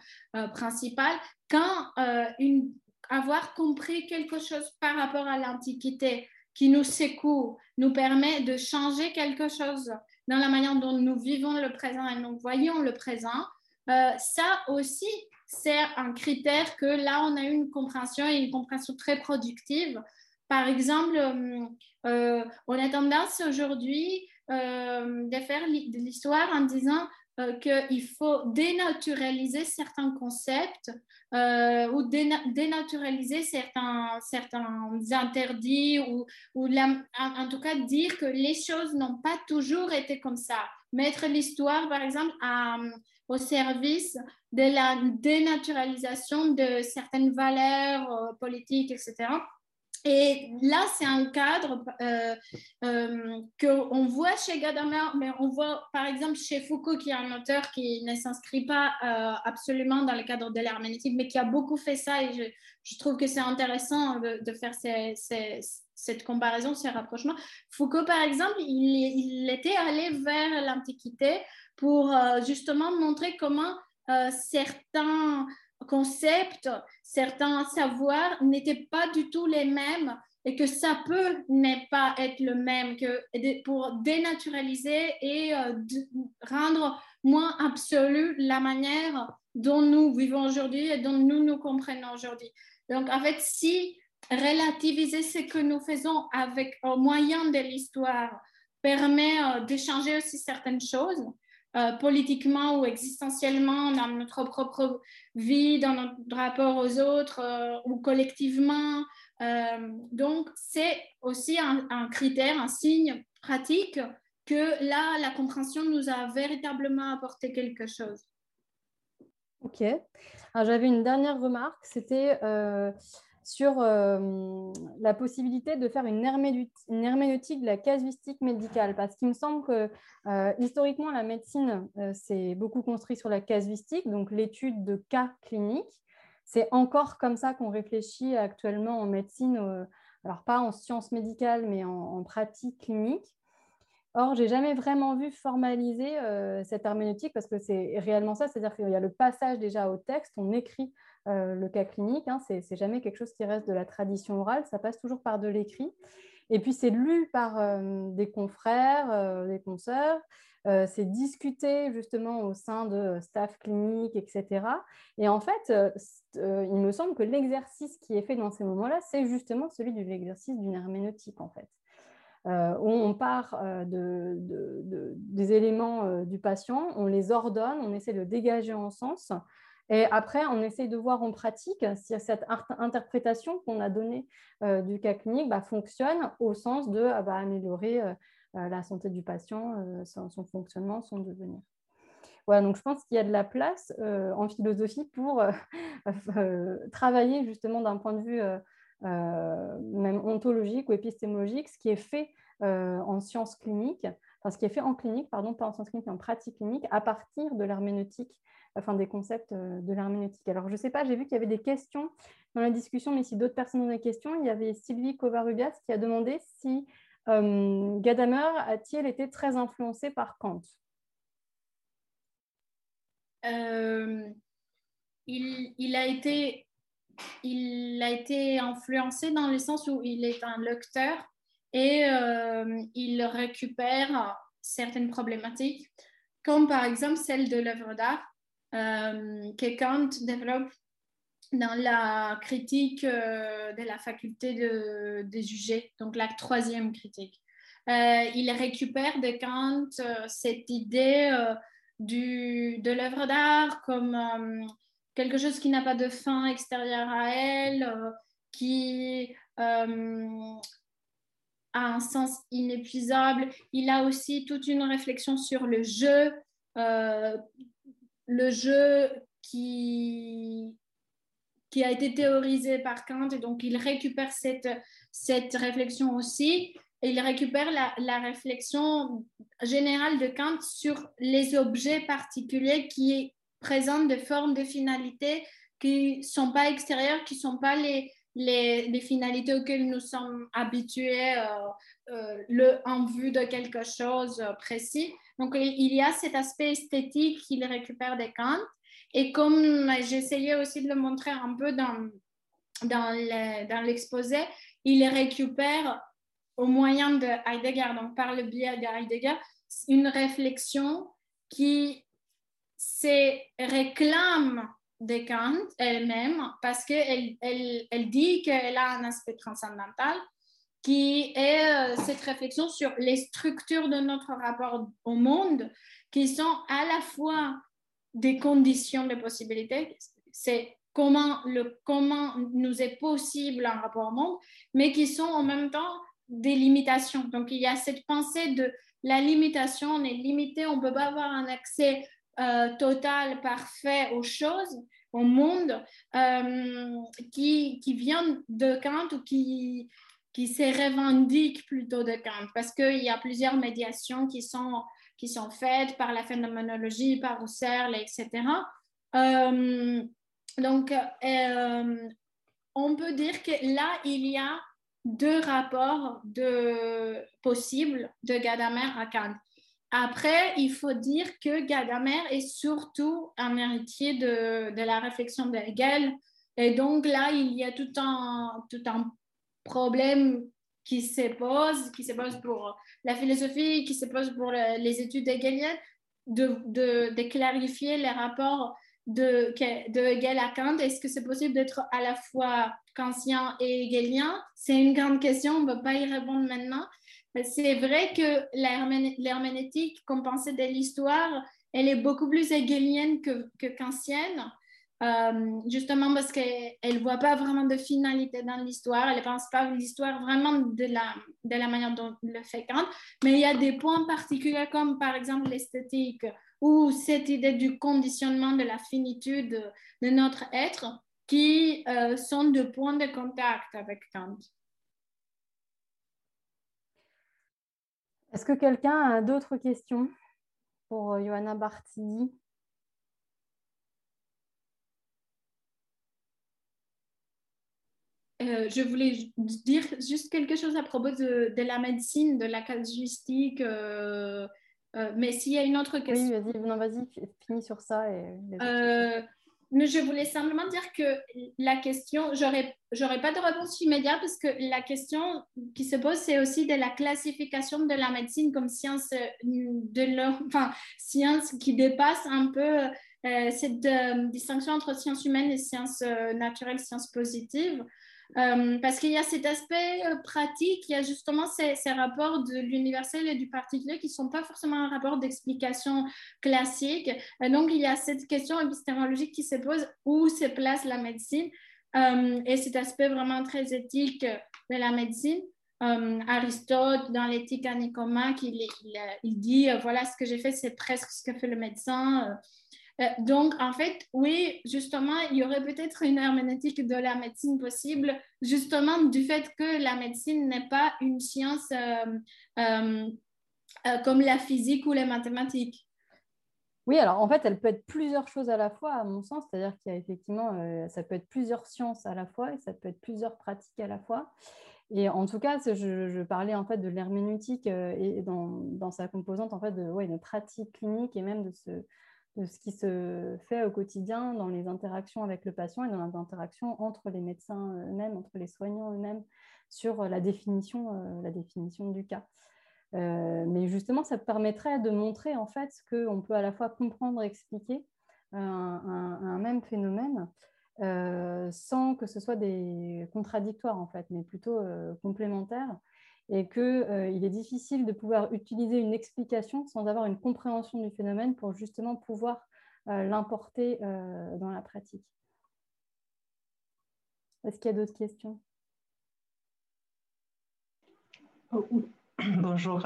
principal, quand une, avoir compris quelque chose par rapport à l'Antiquité qui nous secoue, nous permet de changer quelque chose dans la manière dont nous vivons le présent et nous voyons le présent, euh, ça aussi, c'est un critère que là, on a une compréhension et une compréhension très productive. Par exemple, euh, euh, on a tendance aujourd'hui de faire l'histoire en disant euh, qu'il faut dénaturaliser certains concepts euh, ou dénaturaliser certains, certains interdits ou, ou en, tout cas dire que les choses n'ont pas toujours été comme ça. Mettre l'histoire, par exemple, au service de la dénaturalisation de certaines valeurs euh, politiques, etc. Et là, c'est un cadre euh, euh, qu'on voit chez Gadamer, mais on voit par exemple chez Foucault, qui est un auteur qui ne s'inscrit pas euh, absolument dans le cadre de l'herméneutique, mais qui a beaucoup fait ça. Et je, trouve que c'est intéressant de, faire cette comparaison, ces rapprochements. Foucault, par exemple, il, il était allé vers l'Antiquité pour justement montrer comment certains concepts, certains savoirs n'étaient pas du tout les mêmes et que ça peut ne pas être le même, que pour dénaturaliser et euh, rendre moins absolue la manière dont nous vivons aujourd'hui et dont nous nous comprenons aujourd'hui. Donc, en fait, si relativiser ce que nous faisons avec au moyen de l'histoire permet euh, d'échanger aussi certaines choses, euh, politiquement ou existentiellement dans notre propre vie, dans notre rapport aux autres euh, ou collectivement. Euh, donc, c'est aussi un, un, critère, un signe pratique que là, la compréhension nous a véritablement apporté quelque chose. Ok. J'avais une dernière remarque, c'était sur euh, la possibilité de faire une, herméneutique de la casuistique médicale, parce qu'il me semble que euh, historiquement, la médecine euh, s'est beaucoup construite sur la casuistique, donc l'étude de cas cliniques. C'est encore comme ça qu'on réfléchit actuellement en médecine, alors pas en sciences médicales, mais en, en pratique clinique. Or, j'ai jamais vraiment vu formaliser cette herméneutique parce que c'est réellement ça, c'est-à-dire qu'il y a le passage déjà au texte, on écrit euh, le cas clinique. Hein, c'est jamais quelque chose qui reste de la tradition orale, ça passe toujours par de l'écrit. Et puis c'est lu par euh, des confrères, euh, des consoeurs, c'est discuté justement au sein de staff clinique, etc. Et en fait, il me semble que l'exercice qui est fait dans ces moments-là, c'est justement celui de l'exercice d'une herméneutique en fait. où on part de, des éléments du patient, on les ordonne, on essaie de dégager en sens. Et après, on essaie de voir en pratique si cette interprétation qu'on a donnée du cas clinique bah, fonctionne au sens de ah bah, améliorer la santé du patient, son, fonctionnement, son devenir. Voilà, donc je pense qu'il y a de la place en philosophie pour travailler justement d'un point de vue même ontologique ou épistémologique, ce qui est fait en sciences cliniques, enfin ce qui est fait en clinique, pardon, pas en sciences cliniques, mais en pratique clinique, à partir de l'herméneutique, enfin des concepts de l'herméneutique. Alors je ne sais pas, j'ai vu qu'il y avait des questions dans la discussion, mais si d'autres personnes ont des questions, il y avait Sylvie Covarubias qui a demandé si Gadamer a-t-il été très influencé par Kant euh, il, a été, influencé dans le sens où il est un lecteur et euh, il récupère certaines problématiques, comme par exemple celle de l'œuvre d'art euh, que Kant développe dans la critique de la faculté de, juger, donc la troisième critique. il récupère de Kant cette idée de l'œuvre d'art comme euh, quelque chose qui n'a pas de fin extérieure à elle, euh, qui euh, a un sens inépuisable. Il a aussi toute une réflexion sur le jeu, le jeu qui, qui a été théorisé par Kant, et donc il récupère cette, cette réflexion aussi il récupère la, réflexion générale de Kant sur les objets particuliers qui présentent des formes de finalités qui ne sont pas extérieures, qui ne sont pas les, les, finalités auxquelles nous sommes habitués euh, euh, le, en vue de quelque chose précis. Donc, il y a cet aspect esthétique qu'il récupère de Kant. Et comme j'essayais aussi de le montrer un peu dans, dans l'exposé, il récupère au moyen de Heidegger, donc par le biais de Heidegger, une réflexion qui se réclame de Kant elle-même parce qu'elle elle, elle dit qu'elle a un aspect transcendantal qui est euh, cette réflexion sur les structures de notre rapport au monde qui sont à la fois des conditions de possibilité, c'est comment, le, comment nous est possible un rapport au monde, mais qui sont en même temps des limitations. Donc, il y a cette pensée de la limitation, on est limité, on ne peut pas avoir un accès euh, total, parfait aux choses, au monde, euh, qui, qui, vient de Kant ou qui, qui se revendique plutôt de Kant, parce qu'il y a plusieurs médiations qui sont, qui sont faites par la phénoménologie, par Husserl, etc. Euh, donc, on peut dire que là, il y a deux rapports de, possibles de Gadamer à Kant. Après, il faut dire que Gadamer est surtout un héritier de, la réflexion de Hegel. Et donc là, il y a tout un, tout un problème qui se pose, qui se pose pour la philosophie, qui se pose pour les études hegeliennes, de, de, de, clarifier les rapports de, de à Kant. Est-ce que c'est possible d'être à la fois kantien et hegelien C'est une grande question, on ne peut pas y répondre maintenant. C'est vrai que l'herméneutique, comme pensée de l'histoire, elle est beaucoup plus hegelienne que, que kantienne, euh, justement parce qu'elle ne voit pas vraiment de finalité dans l'histoire, elle ne pense pas l'histoire vraiment de la, de la manière dont le fait Kant, mais il y a des points particuliers comme par exemple l'esthétique ou cette idée du conditionnement de la finitude de notre être qui euh, sont de points de contact avec Kant. Est-ce que quelqu'un a d'autres questions pour euh, Johanna Bartini euh, je voulais dire juste quelque chose à propos de, la médecine, de la casuistique. mais s'il y a une autre question. Oui, vas-y, vas-y, finis sur ça. Et mais je voulais simplement dire que la question, j'aurais, j'aurais pas de réponse immédiate parce que la question qui se pose, c'est aussi de la classification de la médecine comme science de enfin, science qui dépasse un peu euh, cette euh, distinction entre sciences humaines et sciences euh, naturelles, sciences positives. Euh, parce qu'il y a cet aspect euh, pratique, il y a justement ces, rapports de l'universel et du particulier qui ne sont pas forcément un rapport d'explication classique. Et donc, il y a cette question épistémologique qui se pose où se place la médecine euh, et cet aspect vraiment très éthique de la médecine. Aristote, dans l'éthique à Nicomaque, il, il, dit voilà, ce que j'ai fait, c'est presque ce que fait le médecin. Euh, donc, en fait, oui, justement, il y aurait peut-être une herméneutique de la médecine possible, justement du fait que la médecine n'est pas une science euh, euh, comme la physique ou les mathématiques. Oui, alors en fait, elle peut être plusieurs choses à la fois, à mon sens, c'est-à-dire qu'il y a effectivement, ça peut être plusieurs sciences à la fois et ça peut être plusieurs pratiques à la fois. Et en tout cas, je, parlais en fait de l'herméneutique et dans, sa composante en fait de, ouais, de pratique clinique et même de ce, de ce qui se fait au quotidien dans les interactions avec le patient et dans les interactions entre les médecins eux-mêmes, entre les soignants eux-mêmes, sur la définition, euh, du cas. Euh, mais justement, ça permettrait de montrer en fait qu'on peut à la fois comprendre et expliquer un, même phénomène euh, sans que ce soit des contradictoires en fait, mais plutôt complémentaires et qu'il euh, est difficile de pouvoir utiliser une explication sans avoir une compréhension du phénomène pour justement pouvoir euh, l'importer euh, dans la pratique. Est-ce qu'il y a d'autres questions? Oh, Bonjour.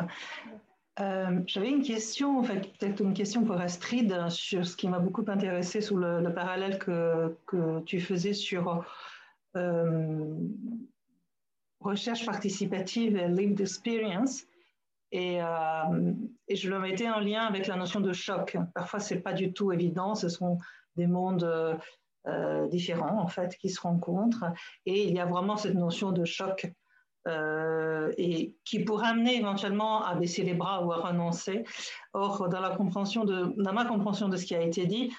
J'avais une question, en fait, peut-être une question pour Astrid sur ce qui m'a beaucoup intéressé sur le, parallèle que, tu faisais sur recherche participative et lived experience. Et, euh, et, je le mettais en lien avec la notion de choc. Parfois, c'est pas du tout évident. Ce sont des mondes euh, différents, en fait, qui se rencontrent. Et il y a vraiment cette notion de choc euh, et qui pourrait amener éventuellement à baisser les bras ou à renoncer. Or, dans, la compréhension de, dans ma compréhension de ce qui a été dit,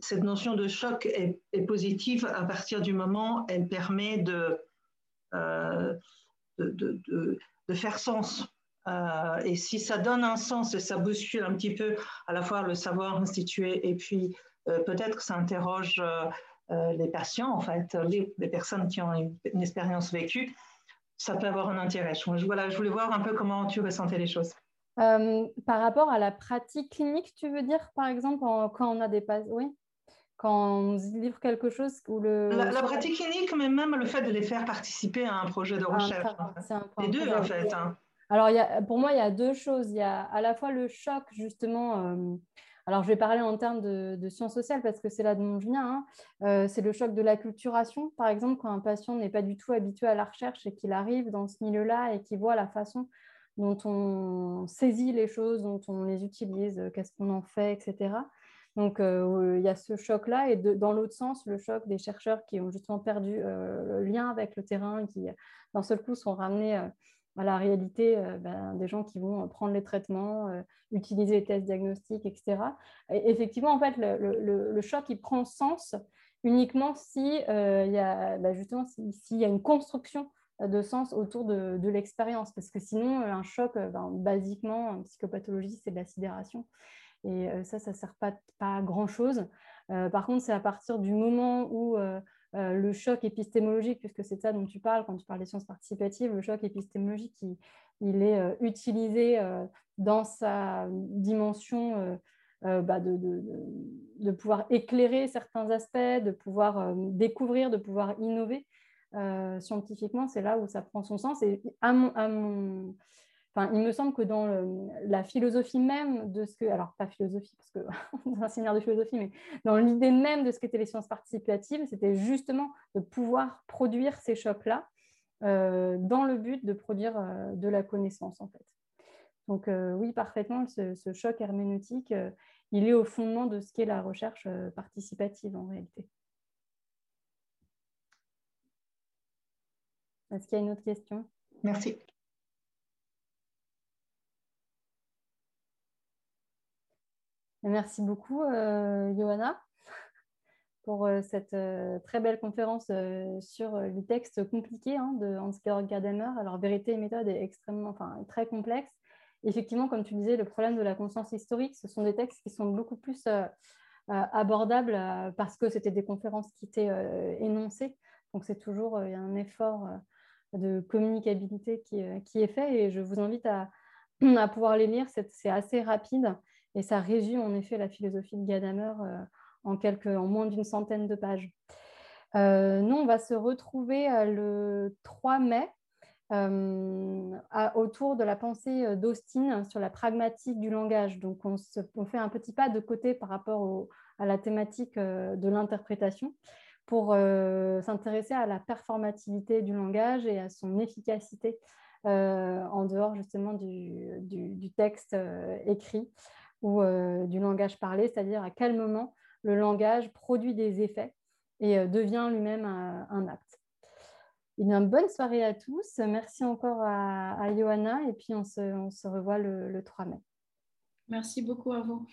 cette notion de choc est, est positive à partir du moment où elle permet de euh, de, de, faire sens. Euh, et si ça donne un sens et ça bouscule un petit peu à la fois le savoir institué et puis euh, peut-être ça interroge les patients, en fait, les, les, personnes qui ont une, expérience vécue, ça peut avoir un intérêt. Je, voilà, je voulais voir un peu comment tu ressentais les choses. par rapport à la pratique clinique, tu veux dire, par exemple, quand on a des patients, oui? Quand on livre quelque chose le... La, pratique clinique, mais même le fait de les faire participer à un projet de recherche. les deux, en fait. Hein. Alors, il y a, pour moi, il y a deux choses. Il y a à la fois le choc, justement. Euh, alors, je vais parler en termes de, sciences sociales parce que c'est là dont je viens. Hein. Euh, c'est le choc de l'acculturation, par exemple, quand un patient n'est pas du tout habitué à la recherche et qu'il arrive dans ce milieu-là et qu'il voit la façon dont on saisit les choses, dont on les utilise, qu'est-ce qu'on en fait, etc. Donc, euh, il y a ce choc-là. Et dans l'autre sens, le choc des chercheurs qui ont justement perdu euh, le lien avec le terrain, qui d'un seul coup sont ramenés euh, à la réalité ben, des gens qui vont prendre les traitements, utiliser les tests diagnostiques, etc. Et effectivement, en fait, le, choc, il prend sens uniquement si il y a ben, justement s'il y a une construction de sens autour de, l'expérience. Parce que sinon, un choc, ben, basiquement, en psychopathologie, c'est de la sidération. Et ça, ça ne sert pas, pas à grand-chose. par contre, c'est à partir du moment où le choc épistémologique, puisque c'est ça dont tu parles quand tu parles des sciences participatives, le choc épistémologique, il, est utilisé dans sa dimension bah, de, de, de, pouvoir éclairer certains aspects, de pouvoir découvrir, de pouvoir innover scientifiquement. C'est là où ça prend son sens. Et à mon, il me semble que dans la philosophie même de ce que, alors pas philosophie parce que un séminaire de philosophie, mais dans l'idée même de ce qu'étaient les sciences participatives, c'était justement de pouvoir produire ces chocs-là euh, dans le but de produire euh, de la connaissance en fait. Donc euh, oui, parfaitement, ce, ce choc herméneutique, il est au fondement de ce qu'est la recherche participative en réalité. Est-ce qu'il y a une autre question? Merci. Merci beaucoup, euh, Johanna, pour euh, cette euh, très belle conférence sur les textes compliqués hein, de Hans-Georg Gadamer. Alors, vérité et méthode est extrêmement, enfin, très complexe. Effectivement, comme tu disais, le problème de la conscience historique, ce sont des textes qui sont beaucoup plus abordables parce que c'était des conférences qui étaient énoncées Donc c'est toujours un effort de communicabilité qui, est fait et je vous invite à, pouvoir les lire. C'est assez rapide et ça résume en effet la philosophie de Gadamer en, quelques, en moins d'une centaine de pages. nous, on va se retrouver le 3 mai euh, autour de la pensée d'Austin sur la pragmatique du langage. Donc, on, fait un petit pas de côté par rapport à la thématique de l'interprétation pour s'intéresser à la performativité du langage et à son efficacité en dehors justement du, texte écrit ou du langage parlé, c'est-à-dire à quel moment le langage produit des effets et devient lui-même un acte. Une bonne soirée à tous. Merci encore à, Johanna et puis on se, revoit le, le 3 mai. Merci beaucoup à vous.